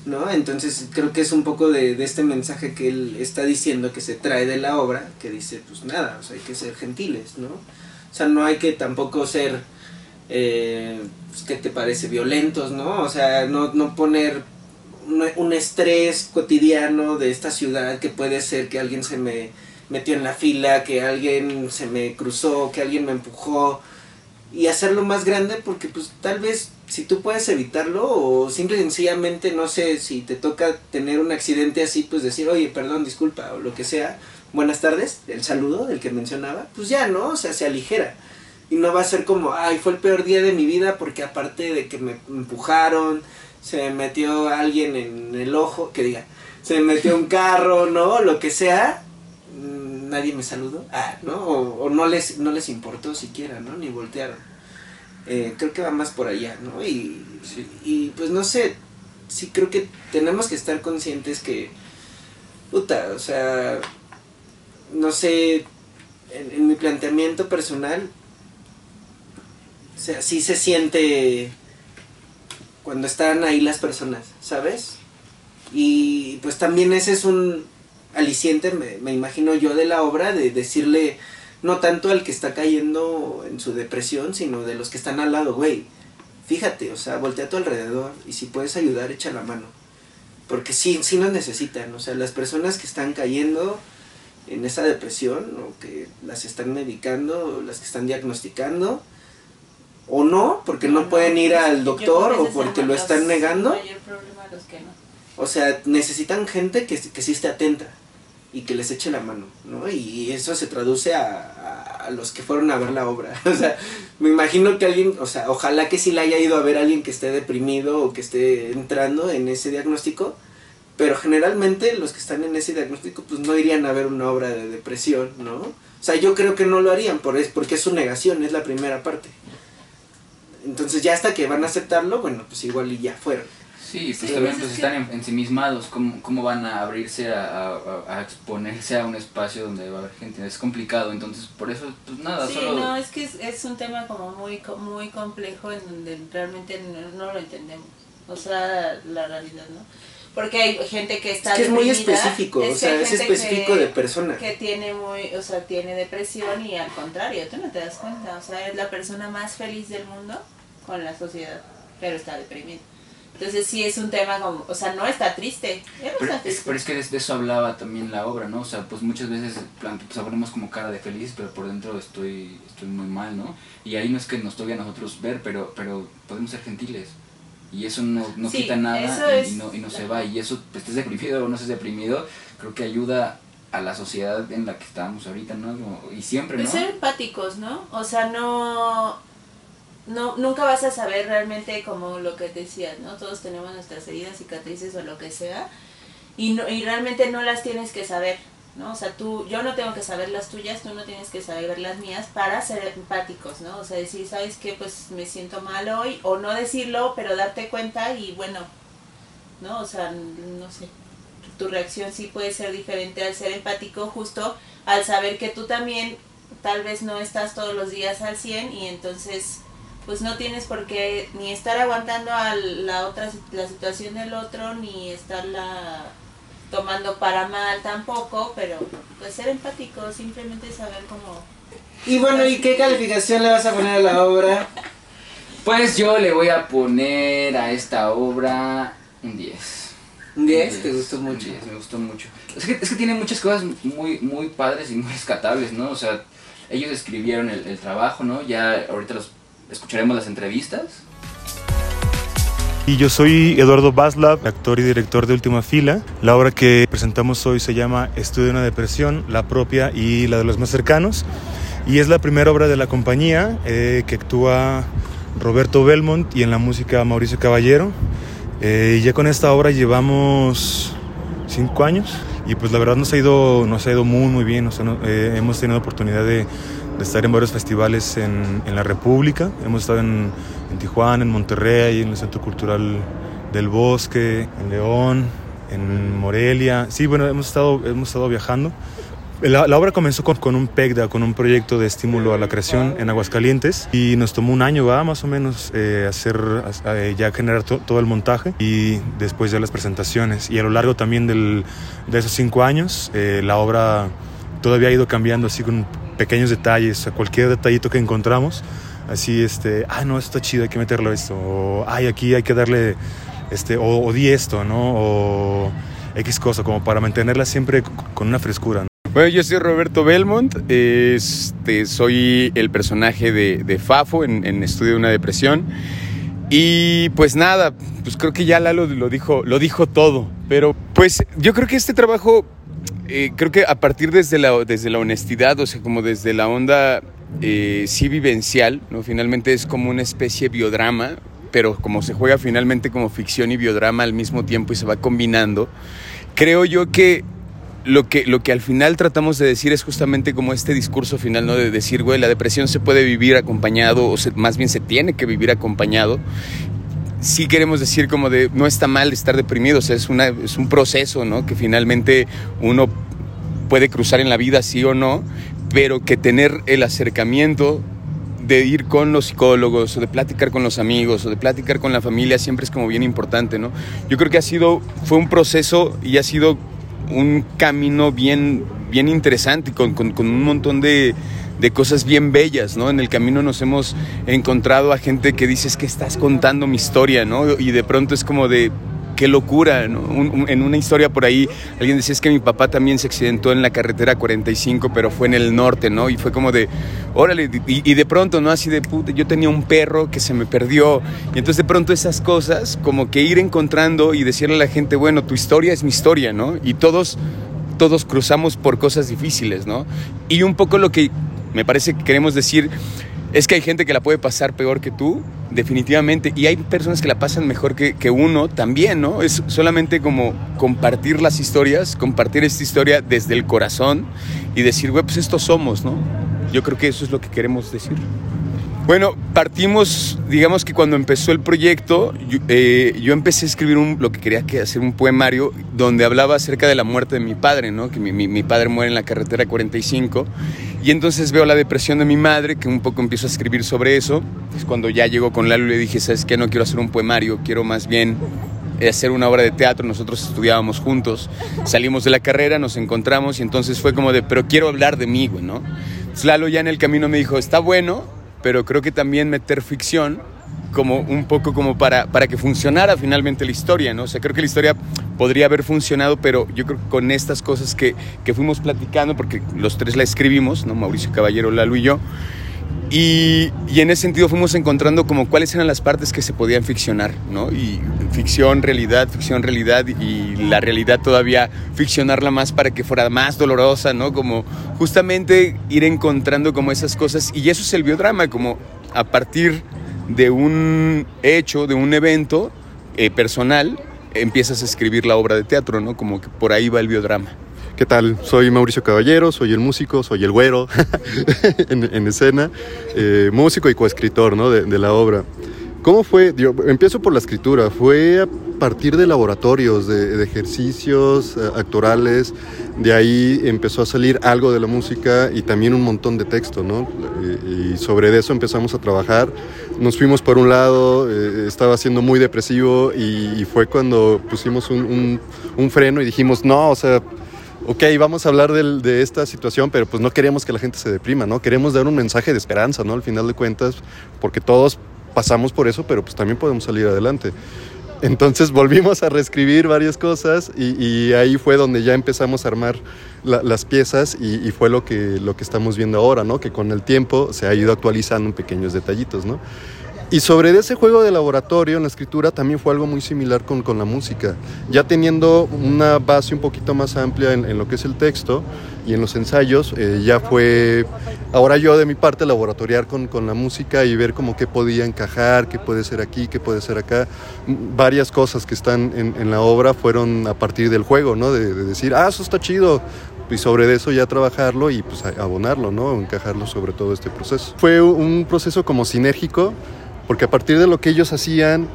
¿no? Entonces creo que es un poco de, este mensaje que él está diciendo que se trae de la obra, que dice, pues nada, o sea, hay que ser gentiles, ¿no? O sea, no hay que tampoco ser, eh, pues, ¿qué te parece? Violentos, ¿no? O sea, no, no poner un estrés cotidiano de esta ciudad que puede ser que alguien se me metió en la fila, que alguien se me cruzó, que alguien me empujó y hacerlo más grande porque pues tal vez si tú puedes evitarlo o simple y sencillamente no sé si te toca tener un accidente así pues decir oye perdón disculpa o lo que sea buenas tardes el saludo del que mencionaba pues ya no o sea se aligera. Y no va a ser como ay fue el peor día de mi vida porque aparte de que me empujaron se me metió alguien en el ojo que diga se me metió un carro no lo que sea nadie me saludó. Ah no o, o no les no les importó siquiera no ni voltearon. Eh, creo que va más por allá, ¿no? Y, y pues no sé, sí creo que tenemos que estar conscientes que, puta, o sea, no sé, en, en mi planteamiento personal, o sea, sí se siente cuando están ahí las personas, ¿sabes? Y pues también ese es un aliciente, me, me imagino yo, de la obra, de decirle no tanto al que está cayendo en su depresión, sino de los que están al lado, güey. Fíjate, o sea, voltea a tu alrededor y si puedes ayudar, echa la mano. Porque sí, sí nos necesitan, o sea, las personas que están cayendo en esa depresión o que las están medicando, o las que están diagnosticando, o no, porque no, pueden ir al doctor o porque lo están negando. O sea, necesitan gente que, que sí esté atenta y que les eche la mano, ¿no? Y eso se traduce a, a, los que fueron a ver la obra. O sea, me imagino que alguien, o sea, ojalá que sí la haya ido a ver alguien que esté deprimido o que esté entrando en ese diagnóstico, pero generalmente los que están en ese diagnóstico pues no irían a ver una obra de depresión, ¿no? O sea, yo creo que no lo harían por porque es su negación, es la primera parte. Entonces ya hasta que van a aceptarlo, bueno, pues igual y ya fueron. Sí, pues también pues están en, ensimismados, ¿cómo, ¿cómo van a abrirse a, a, a, exponerse a un espacio donde va a haber gente? Es complicado, entonces por eso, pues nada, sí, solo... no, es que es, es, un tema como muy, muy complejo en donde realmente no, no, lo entendemos, o sea, la realidad, ¿no? Porque hay gente que está es que es muy específico, es o sea, es específico que, de persona. Que tiene muy, o sea, tiene depresión y al contrario, tú no te das cuenta, o sea, es la persona más feliz del mundo con la sociedad, pero está deprimida. Entonces sí es un tema como, o sea, no está triste. No pero, está triste. Es, pero, es, que de eso hablaba también la obra, ¿no? O sea, pues muchas veces plan, pues ponemos como cara de feliz, pero por dentro estoy, estoy muy mal, ¿no? Y ahí no es que nos toque a nosotros ver, pero, pero podemos ser gentiles. Y eso no, no sí, quita nada y, es, y, no, y no se va. Y eso, pues, estés deprimido o no estés deprimido, creo que ayuda a la sociedad en la que estamos ahorita, ¿no? Y siempre, ¿no? Pues ser empáticos, ¿no? O sea, no no, nunca vas a saber realmente como lo que te decías, ¿no? Todos tenemos nuestras heridas, cicatrices o lo que sea, y, no, y realmente no las tienes que saber, ¿no? O sea, tú, yo no tengo que saber las tuyas, tú no tienes que saber las mías para ser empáticos, ¿no? O sea, decir, ¿sabes qué? Pues me siento mal hoy, o no decirlo, pero darte cuenta y bueno, ¿no? O sea, no sé, tu reacción sí puede ser diferente al ser empático, justo al saber que tú también tal vez no estás todos los días al 100 y entonces pues no tienes por qué ni estar aguantando a la otra la situación del otro ni estarla tomando para mal tampoco pero pues ser empático simplemente saber cómo y bueno y qué calificación le vas a poner a la obra pues yo le voy a poner a esta obra un 10 un 10 te gustó mucho 10, me gustó mucho. Es que, es que tiene muchas cosas muy muy padres y muy rescatables no o sea ellos escribieron el, el trabajo no ya ahorita los escucharemos las entrevistas. Y yo soy Eduardo Baslav, actor y director de Última Fila. La obra que presentamos hoy se llama Estudio de una depresión, la propia y la de los más cercanos. Y es la primera obra de la compañía eh, que actúa Roberto Belmont y en la música Mauricio Caballero. Eh, ya con esta obra llevamos cinco años y pues la verdad nos ha ido, nos ha ido muy muy bien. Eh, hemos tenido oportunidad de de estar en varios festivales en, en la República. Hemos estado en, en, Tijuana, en Monterrey, en el Centro Cultural del Bosque, en León, en Morelia. Sí, bueno, hemos estado, hemos estado viajando. La, obra comenzó con, con, un PECDA, con un proyecto de estímulo a la creación en Aguascalientes y nos tomó un año, va más o menos, eh, hacer, eh, ya generar todo el montaje y después ya las presentaciones. Y a lo largo también del, de esos cinco años, eh, la obra todavía ha ido cambiando así con pequeños detalles, a cualquier detallito que encontramos, así, este, ah, no, esto está chido, hay que meterlo esto, o, ay, aquí hay que darle, este, o, o di esto, ¿no? O X cosa, como para mantenerla siempre con una frescura. Bueno, yo soy Roberto Belmont, este, soy el personaje de, Fafo en, Estudio de una Depresión. Y pues nada, pues creo que ya Lalo lo dijo, lo dijo todo. Pero pues yo creo que este trabajo, eh, creo que a partir desde la, desde la honestidad, o sea, como desde la onda eh, sí vivencial, ¿no? Finalmente es como una especie de biodrama, pero como se juega finalmente como ficción y biodrama al mismo tiempo y se va combinando, creo yo que lo que, lo que al final tratamos de decir es justamente como este discurso final, ¿no? De decir, güey, la depresión se puede vivir acompañado, o más bien se tiene que vivir acompañado. Sí queremos decir como de, no está mal estar deprimido, o sea, es, una, es un proceso, ¿no? Que finalmente uno puede cruzar en la vida, sí o no, pero que tener el acercamiento de ir con los psicólogos o de platicar con los amigos o de platicar con la familia siempre es como bien importante, ¿no? Yo creo que ha sido, fue un proceso y ha sido un camino bien, bien interesante, con, con un montón de, de, cosas bien bellas, ¿no? En el camino nos hemos encontrado a gente que dice, es que estás contando mi historia, ¿no? Y de pronto es como de, qué locura, en una historia por ahí alguien decía es que mi papá también se accidentó en la carretera 45, pero fue en el norte, ¿no? Y fue como de, órale, y, de pronto, ¿no? Así de, puta, yo tenía un perro que se me perdió. Y entonces de pronto esas cosas, como que ir encontrando y decirle a la gente, bueno, tu historia es mi historia, ¿no? Y todos, todos cruzamos por cosas difíciles, ¿no? Y un poco lo que me parece que queremos decir es que hay gente que la puede pasar peor que tú, definitivamente, y hay personas que la pasan mejor que, que, uno también, ¿no? Es solamente como compartir las historias, compartir esta historia desde el corazón y decir, güey, pues estos somos, ¿no? Yo creo que eso es lo que queremos decir. Bueno, partimos, digamos que cuando empezó el proyecto, yo, eh, empecé a escribir un, lo que quería que hacer un poemario donde hablaba acerca de la muerte de mi padre, ¿no? Que mi, mi, padre muere en la carretera 45 y entonces veo la depresión de mi madre, que un poco empiezo a escribir sobre eso. Es cuando ya llegó con Lalo le dije, ¿sabes qué? No quiero hacer un poemario, quiero más bien hacer una obra de teatro, nosotros estudiábamos juntos, salimos de la carrera, nos encontramos y entonces fue como de, pero quiero hablar de mí, ¿no? Entonces Lalo ya en el camino me dijo, está bueno, pero creo que también meter ficción como un poco como para, para que funcionara finalmente la historia, ¿no? O sea, creo que la historia podría haber funcionado, pero yo creo que con estas cosas que, que fuimos platicando, porque los tres la escribimos, ¿no? Mauricio Caballero, Lalo y yo, y, y, en ese sentido fuimos encontrando como cuáles eran las partes que se podían ficcionar, ¿no? Y ficción, realidad, ficción, realidad, y la realidad todavía ficcionarla más para que fuera más dolorosa, ¿no? Como justamente ir encontrando como esas cosas, y eso es el biodrama, como a partir de un hecho, de un evento eh, personal, empiezas a escribir la obra de teatro, ¿no? Como que por ahí va el biodrama. ¿Qué tal? Soy Mauricio Caballero, soy el músico, soy el güero en, escena, eh, músico y coescritor ¿no? de, la obra. ¿Cómo fue? Yo empiezo por la escritura. Fue a partir de laboratorios, de, ejercicios eh, actorales. De ahí empezó a salir algo de la música y también un montón de texto, ¿no? Y, sobre eso empezamos a trabajar. Nos fuimos por un lado, eh, estaba siendo muy depresivo y, fue cuando pusimos un, un freno y dijimos, no, o sea, ok, vamos a hablar de, esta situación, pero pues no queremos que la gente se deprima, ¿no? Queremos dar un mensaje de esperanza, ¿no? Al final de cuentas, porque todos pasamos por eso, pero pues también podemos salir adelante. Entonces volvimos a reescribir varias cosas y, ahí fue donde ya empezamos a armar las piezas y, fue lo que, lo que estamos viendo ahora, ¿no? Que con el tiempo se ha ido actualizando en pequeños detallitos, ¿no? Y sobre ese juego de laboratorio en la escritura también fue algo muy similar con, con la música. Ya teniendo una base un poquito más amplia en, lo que es el texto y en los ensayos, eh, ya fue, ahora yo de mi parte, laboratoriar con, con, la música y ver como qué podía encajar, qué puede ser aquí, qué puede ser acá. Varias cosas que están en, en la obra fueron a partir del juego, ¿no? De, de decir, ah, eso está chido, y sobre eso ya trabajarlo y pues abonarlo, ¿no? Encajarlo sobre todo este proceso. Fue un proceso como sinérgico porque a partir de lo que ellos hacían,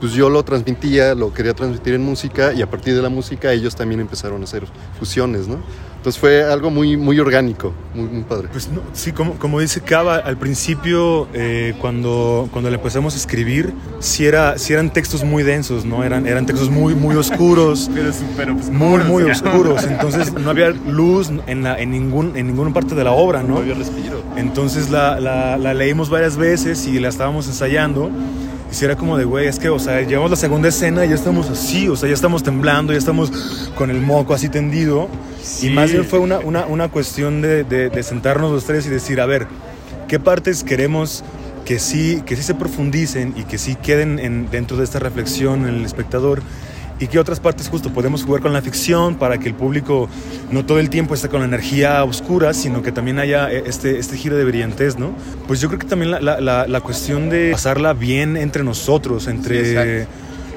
pues yo lo transmitía, lo quería transmitir en música y a partir de la música ellos también empezaron a hacer fusiones, ¿no? Entonces fue algo muy, muy orgánico, muy, muy padre. Pues no, sí, como, como dice Cava, al principio eh, cuando, cuando le empezamos a escribir, sí, era, sí eran textos muy densos, ¿no? Eran, eran textos muy, muy oscuros. pero, pues, muy, muy oscuros. Entonces no había luz en, la, en, ningún, en ninguna parte de la obra, ¿no? No había respiro. Entonces la, la, la leímos varias veces y la estábamos ensayando. Y si era como de, güey, es que, o sea, llegamos a la segunda escena y ya estamos así, o sea, ya estamos temblando, ya estamos con el moco así tendido. Y más bien fue una, una, una cuestión de, de, de, sentarnos los tres y decir, a ver, ¿qué partes queremos que sí, que sí se profundicen y que sí queden en, dentro de esta reflexión en el espectador? Y qué otras partes justo podemos jugar con la ficción para que el público no todo el tiempo esté con la energía oscura, sino que también haya este, este giro de brillantez, ¿no? Pues yo creo que también la, la, la cuestión de pasarla bien entre nosotros, entre... Sí,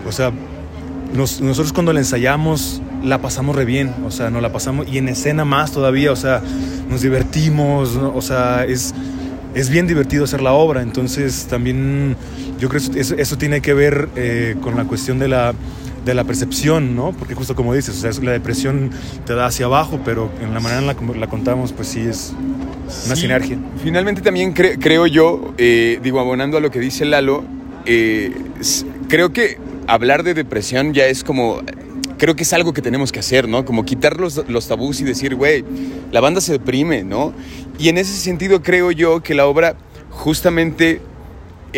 o sea, nos, nosotros cuando la ensayamos la pasamos re bien, o sea, nos la pasamos y en escena más todavía, o sea, nos divertimos, ¿no? o sea, es, es bien divertido hacer la obra, entonces también yo creo que eso, eso tiene que ver eh, con la cuestión de la de la percepción, ¿no? Porque justo como dices, o sea, la depresión te da hacia abajo, pero en la manera en la que la contamos, pues sí es una Sí, sinergia. Finalmente también cre- creo yo, eh, digo, abonando a lo que dice Lalo, eh, creo que hablar de depresión ya es como, creo que es algo que tenemos que hacer, ¿no? Como quitar los, los tabús y decir, güey, la banda se deprime, ¿no? Y en ese sentido creo yo que la obra justamente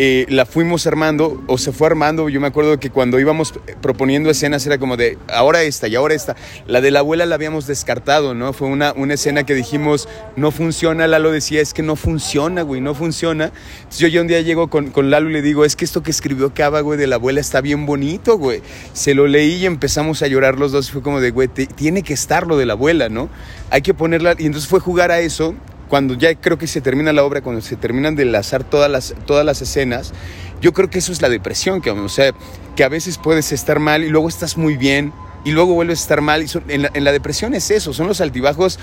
eh, la fuimos armando o se fue armando. Yo me acuerdo que cuando íbamos proponiendo escenas era como de ahora esta y ahora esta. La de la abuela la habíamos descartado, ¿no? Fue una, una escena que dijimos no funciona. Lalo decía es que no funciona, güey, no funciona. Entonces yo ya un día llego con, con Lalo y le digo es que esto que escribió Cava, güey, de la abuela está bien bonito, güey. Se lo leí y empezamos a llorar los dos. Fue como de, güey, tiene que estar lo de la abuela, ¿no? Hay que ponerla. Y entonces fue jugar a eso cuando ya creo que se termina la obra, cuando se terminan de enlazar todas las, todas las escenas, yo creo que eso es la depresión, que, o sea, que a veces puedes estar mal y luego estás muy bien y luego vuelves a estar mal. Y en, la, en la depresión es eso, son los altibajos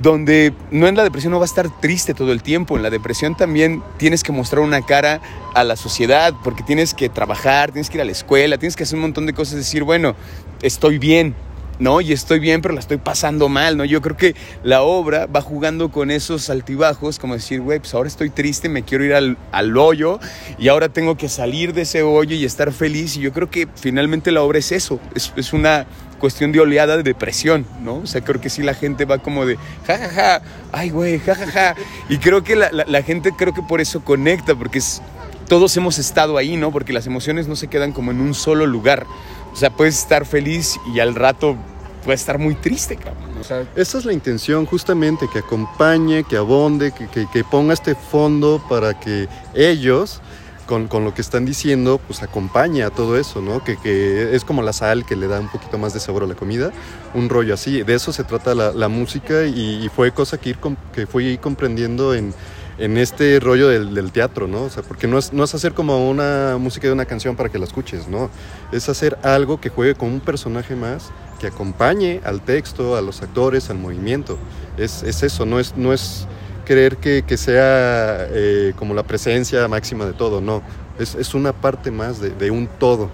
donde no en la depresión no va a estar triste todo el tiempo, en la depresión también tienes que mostrar una cara a la sociedad, porque tienes que trabajar, tienes que ir a la escuela, tienes que hacer un montón de cosas, decir, bueno, estoy bien, ¿no? Y estoy bien, pero la estoy pasando mal, ¿no? Yo creo que la obra va jugando con esos altibajos, como decir, güey, pues ahora estoy triste, me quiero ir al, al hoyo y ahora tengo que salir de ese hoyo y estar feliz. Y yo creo que finalmente la obra es eso, es, es una cuestión de oleada de depresión, ¿no? O sea, creo que sí la gente va como de, ja, ja, ja, ay, güey, ja, ja, ja. Y creo que la, la- la gente, creo que por eso conecta, porque es, todos hemos estado ahí, ¿no? Porque las emociones no se quedan como en un solo lugar. O sea, puedes estar feliz y al rato puedes estar muy triste, cabrón. O sea, Esa es la intención, justamente, que acompañe, que abonde, que, que- que ponga este fondo para que ellos, con, con lo que están diciendo, pues acompañe a todo eso, ¿no? Que, que es como la sal que le da un poquito más de sabor a la comida, un rollo así. De eso se trata la, la música y, y fue cosa que, ir que fui comprendiendo en, en este rollo del, del teatro, ¿no? O sea, porque no es, no es hacer como una música de una canción para que la escuches, ¿no? Es hacer algo que juegue con un personaje más, que acompañe al texto, a los actores, al movimiento. Es, es eso, no es, no es creer que, que sea eh, como la presencia máxima de todo, no. Es, es una parte más de, de un todo.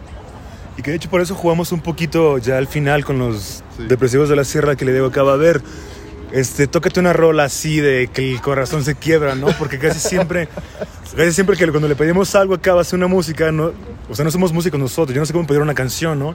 Y que de hecho por eso jugamos un poquito ya al final con los depresivos de la sierra que le digo acaba a ver. Este, tócate una rola así de que el corazón se quiebra, ¿no? Porque casi siempre, casi siempre que cuando le pedimos algo acaba hacer una música, no, o sea, no somos músicos nosotros, yo no sé cómo pedir una canción, ¿no?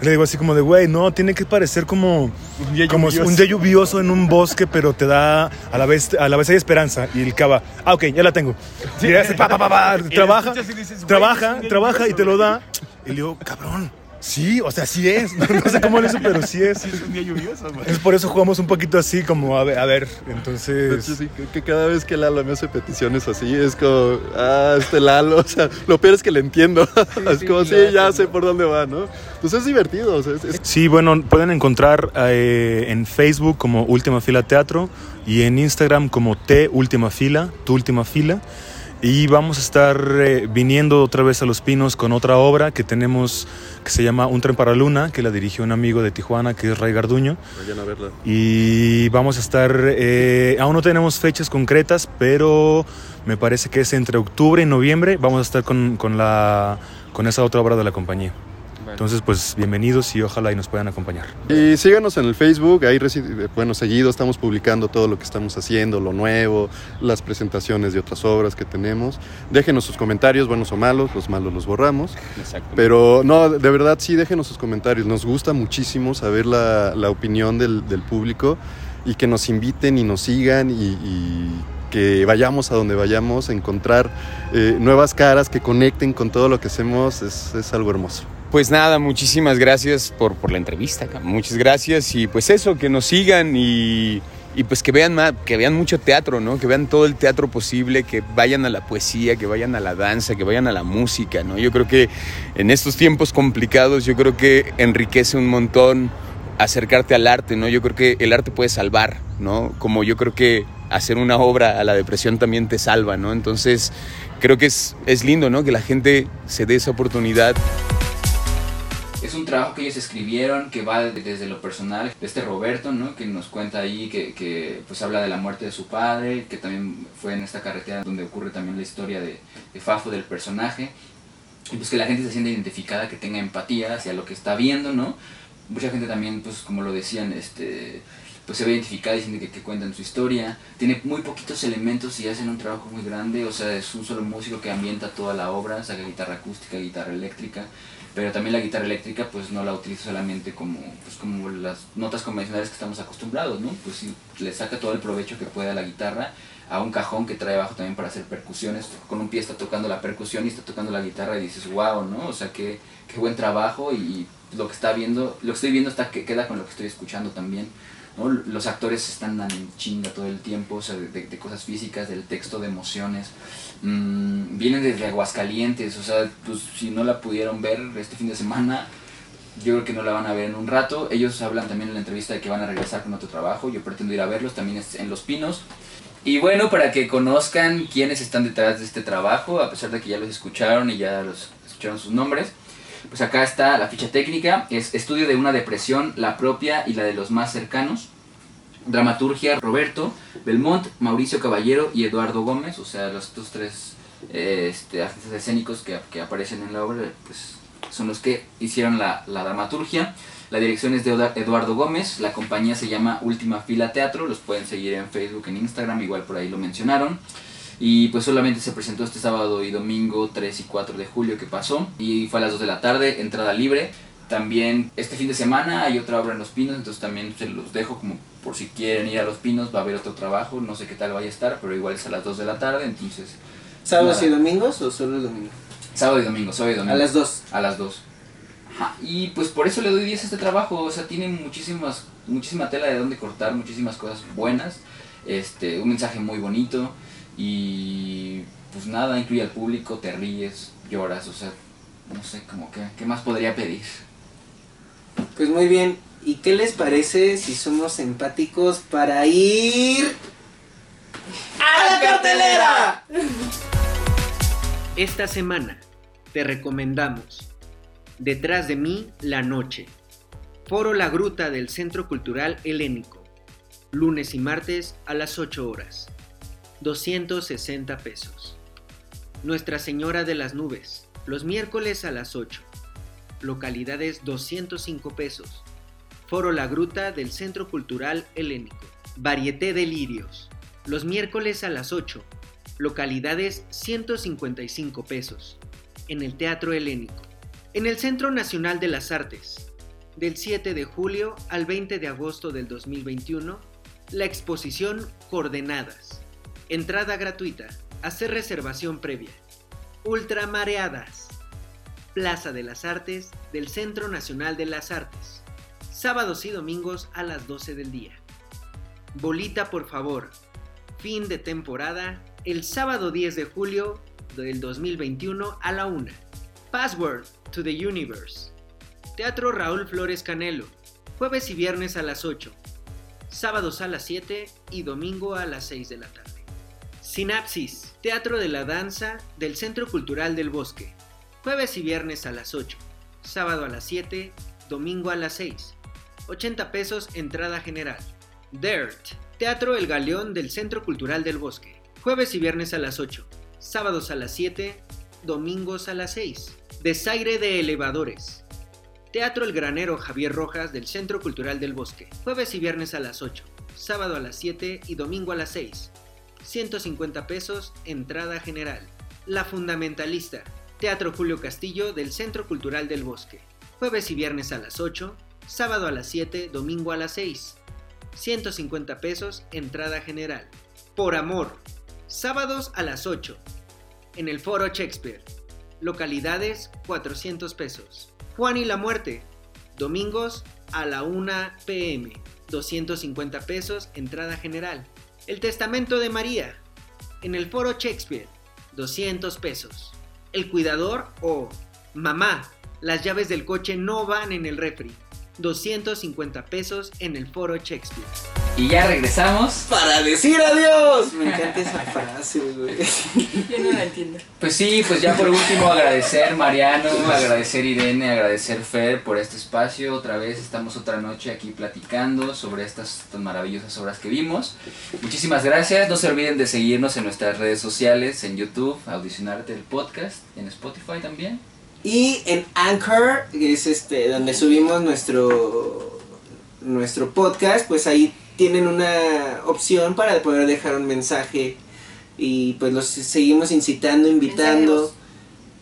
Le digo así como de, güey, no, tiene que parecer como Un día como lluvioso. un día lluvioso en un bosque, pero te da, a la vez, a la vez hay esperanza. Y el cava, ah, ok, ya la tengo. Y hace pa, pa, pa, pa, trabaja, dices, trabaja, trabaja y te lo da. Y le digo, cabrón, sí, o sea, sí es. No sé cómo lo hizo, pero sí es. es un día lluvioso, güey. Es por eso jugamos un poquito así, como a ver, a ver entonces... hecho, sí, creo que cada vez que Lalo me hace peticiones así, es como, ah, este Lalo, o sea, lo peor es que le entiendo. es como, sí, ya sé por dónde va, ¿no? Pues es divertido, o sea, es- es- Sí, bueno, pueden encontrar eh, en Facebook como Última Fila Teatro y en Instagram como T Última Fila, Tu Última Fila. Y vamos a estar eh, viniendo otra vez a Los Pinos con otra obra que tenemos que se llama Un tren para la luna, que la dirigió un amigo de Tijuana que es Ray Garduño. Vayan a verla. Y vamos a estar, eh, aún no tenemos fechas concretas, pero me parece que es entre octubre y noviembre. Vamos a estar con, con la, con esa otra obra de la compañía. Entonces, pues bienvenidos y ojalá y nos puedan acompañar. Y síganos en el Facebook, ahí bueno, seguido estamos publicando todo lo que estamos haciendo, lo nuevo, las presentaciones de otras obras que tenemos. Déjenos sus comentarios, buenos o malos, los malos los borramos. Pero no, de verdad sí, déjenos sus comentarios. Nos gusta muchísimo saber la, la opinión del, del, público y que nos inviten y nos sigan y, y que vayamos a donde vayamos, encontrar eh, nuevas caras que conecten con todo lo que hacemos, es, es algo hermoso. Pues nada, muchísimas gracias por, por, la entrevista, muchas gracias y pues eso, que nos sigan y, y, pues que vean, que vean mucho teatro, ¿no? Que vean todo el teatro posible, que vayan a la poesía, que vayan a la danza, que vayan a la música, ¿no? Yo creo que en estos tiempos complicados, yo creo que enriquece un montón acercarte al arte, ¿no? Yo creo que el arte puede salvar, ¿no? Como yo creo que hacer una obra a la depresión también te salva, ¿no? Entonces, creo que es, es lindo, ¿no? Que la gente se dé esa oportunidad. Es un trabajo que ellos escribieron que va desde lo personal de este Roberto, ¿no? Que nos cuenta ahí que, que pues habla de la muerte de su padre, que también fue en esta carretera donde ocurre también la historia de, de Fafo, del personaje. Y pues que la gente se sienta identificada, que tenga empatía hacia lo que está viendo, ¿no? Mucha gente también, pues como lo decían, este pues se ve identificada diciendo que, que, cuentan su historia. Tiene muy poquitos elementos y hacen un trabajo muy grande, o sea, es un solo músico que ambienta toda la obra, saca guitarra acústica, guitarra eléctrica, pero también la guitarra eléctrica pues no la utiliza solamente como, pues, como las notas convencionales que estamos acostumbrados, ¿no? Pues sí, le saca todo el provecho que puede a la guitarra, a un cajón que trae abajo también para hacer percusiones, con un pie está tocando la percusión y está tocando la guitarra y dices, wow, ¿no? O sea, qué, qué buen trabajo y lo que está viendo, lo que estoy viendo está que queda con lo que estoy escuchando también. Los actores están en chinga todo el tiempo, o sea, de cosas físicas, del texto, de emociones. Mm, vienen desde Aguascalientes, o sea, pues si no la pudieron ver este fin de semana, yo creo que no la van a ver en un rato. Ellos hablan también en la entrevista de que van a regresar con otro trabajo, yo pretendo ir a verlos también en Los Pinos. Y bueno, para que conozcan quiénes están detrás de este trabajo, a pesar de que ya los escucharon y ya los escucharon sus nombres, pues acá está la ficha técnica, es estudio de una depresión, la propia y la de los más cercanos. Dramaturgia, Roberto Belmont, Mauricio Caballero y Eduardo Gómez, o sea, los estos tres eh, este, artistas escénicos que, que, aparecen en la obra, pues son los que hicieron la, la dramaturgia. La dirección es de Eduardo Gómez, la compañía se llama Última Fila Teatro, los pueden seguir en Facebook, en Instagram, igual por ahí lo mencionaron. Y pues solamente se presentó este sábado y domingo 3 y 4 de julio que pasó. Y fue a las 2 de la tarde, entrada libre. También este fin de semana hay otra obra en Los Pinos, entonces también se los dejo como por si quieren ir a Los Pinos, va a haber otro trabajo, no sé qué tal vaya a estar, pero igual es a las 2 de la tarde, entonces... ¿Sábados y domingos o solo el domingo? Sábado y domingo, sábado y domingo. A las 2. A las 2. Ajá. Y pues por eso le doy 10 a este trabajo, o sea, tiene muchísimas, muchísima tela de dónde cortar, muchísimas cosas buenas, este, un mensaje muy bonito y pues nada, incluye al público, te ríes, lloras, o sea, no sé, como que, ¿qué más podría pedir? Pues muy bien, ¿y qué les parece si somos empáticos para ir a la cartelera? Esta semana te recomendamos Detrás de mí, la noche. Foro La Gruta del Centro Cultural Helénico. Lunes y martes a las 8 horas. 260 pesos. Nuestra Señora de las Nubes. Los miércoles a las 8. Localidades 205 pesos. Foro La Gruta del Centro Cultural Helénico. Varieté de Lirios. Los miércoles a las 8. Localidades 155 pesos. En el Teatro Helénico. En el Centro Nacional de las Artes. Del 7 de julio al 20 de agosto del 2021. La exposición Coordenadas. Entrada gratuita. Hacer reservación previa. Ultramareadas. Plaza de las Artes del Centro Nacional de las Artes. Sábados y domingos a las 12 del día. Bolita por favor. Fin de temporada el sábado 10 de julio del 2021 a la 1. Password to the Universe. Teatro Raúl Flores Canelo. Jueves y viernes a las 8. Sábados a las 7 y domingo a las 6 de la tarde. Sinapsis. Teatro de la Danza del Centro Cultural del Bosque. Jueves y viernes a las 8. Sábado a las 7. Domingo a las 6. 80 pesos entrada general. Dirt. Teatro El Galeón del Centro Cultural del Bosque. Jueves y viernes a las 8. Sábados a las 7. Domingos a las 6. Desaire de elevadores. Teatro El Granero Javier Rojas del Centro Cultural del Bosque. Jueves y viernes a las 8, sábado a las 7 y domingo a las 6. 150 pesos, entrada general. La Fundamentalista. Teatro Julio Castillo del Centro Cultural del Bosque. Jueves y viernes a las 8, sábado a las 7, domingo a las 6. 150 pesos, entrada general. Por amor. Sábados a las 8. En el Foro Shakespeare. Localidades 400 pesos. Juan y la Muerte. Domingos a la 1 pm. 250 pesos, entrada general. El Testamento de María. En el Foro Shakespeare. 200 pesos. El Cuidador o Mamá. Las llaves del coche no van en el refri. 250 pesos en el Foro Shakespeare. Y ya regresamos. Para decir adiós. Me encanta esa frase, güey. Yo no la entiendo. Pues sí, pues ya por último agradecer Mariano, agradecer Irene, agradecer Fer por este espacio. Otra vez estamos otra noche aquí platicando sobre estas tan maravillosas obras que vimos. Muchísimas gracias. No se olviden de seguirnos en nuestras redes sociales, en YouTube, Audicionarte el podcast, en Spotify también. Y en Anchor, que es este donde subimos nuestro nuestro podcast, pues ahí tienen una opción para poder dejar un mensaje y pues los seguimos incitando, invitando.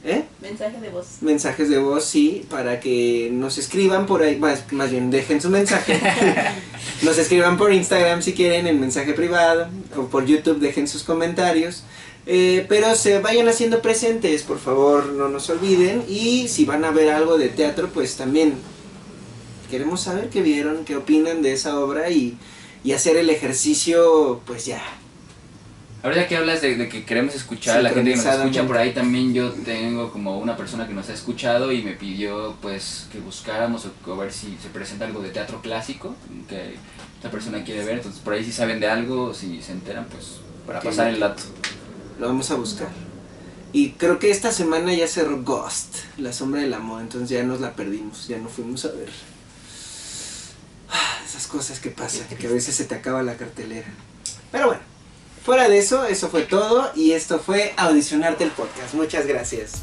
¿Eh? Mensaje de voz. Mensajes de voz, sí, para que nos escriban por ahí, más, más bien dejen su mensaje. nos escriban por Instagram si quieren, en mensaje privado, o por YouTube dejen sus comentarios. Eh, pero se vayan haciendo presentes, por favor, no nos olviden. Y si van a ver algo de teatro, pues también queremos saber qué vieron, qué opinan de esa obra y, y hacer el ejercicio, pues ya. Ahorita que hablas de, de que queremos escuchar a la gente que nos escucha por ahí, también yo tengo como una persona que nos ha escuchado y me pidió pues que buscáramos o, o ver si se presenta algo de teatro clásico que esta persona quiere ver. Entonces por ahí si saben de algo, si se enteran, pues para pasar el dato. Lo vamos a buscar. Y creo que esta semana ya cerró Ghost, La Sombra del Amor, entonces ya nos la perdimos, ya no fuimos a ver. Ah, Esas cosas que pasan, que a veces se te acaba la cartelera. Pero bueno, fuera de eso, eso fue todo y esto fue Audicionarte el podcast. Muchas gracias.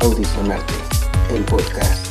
Audicionarte, el podcast.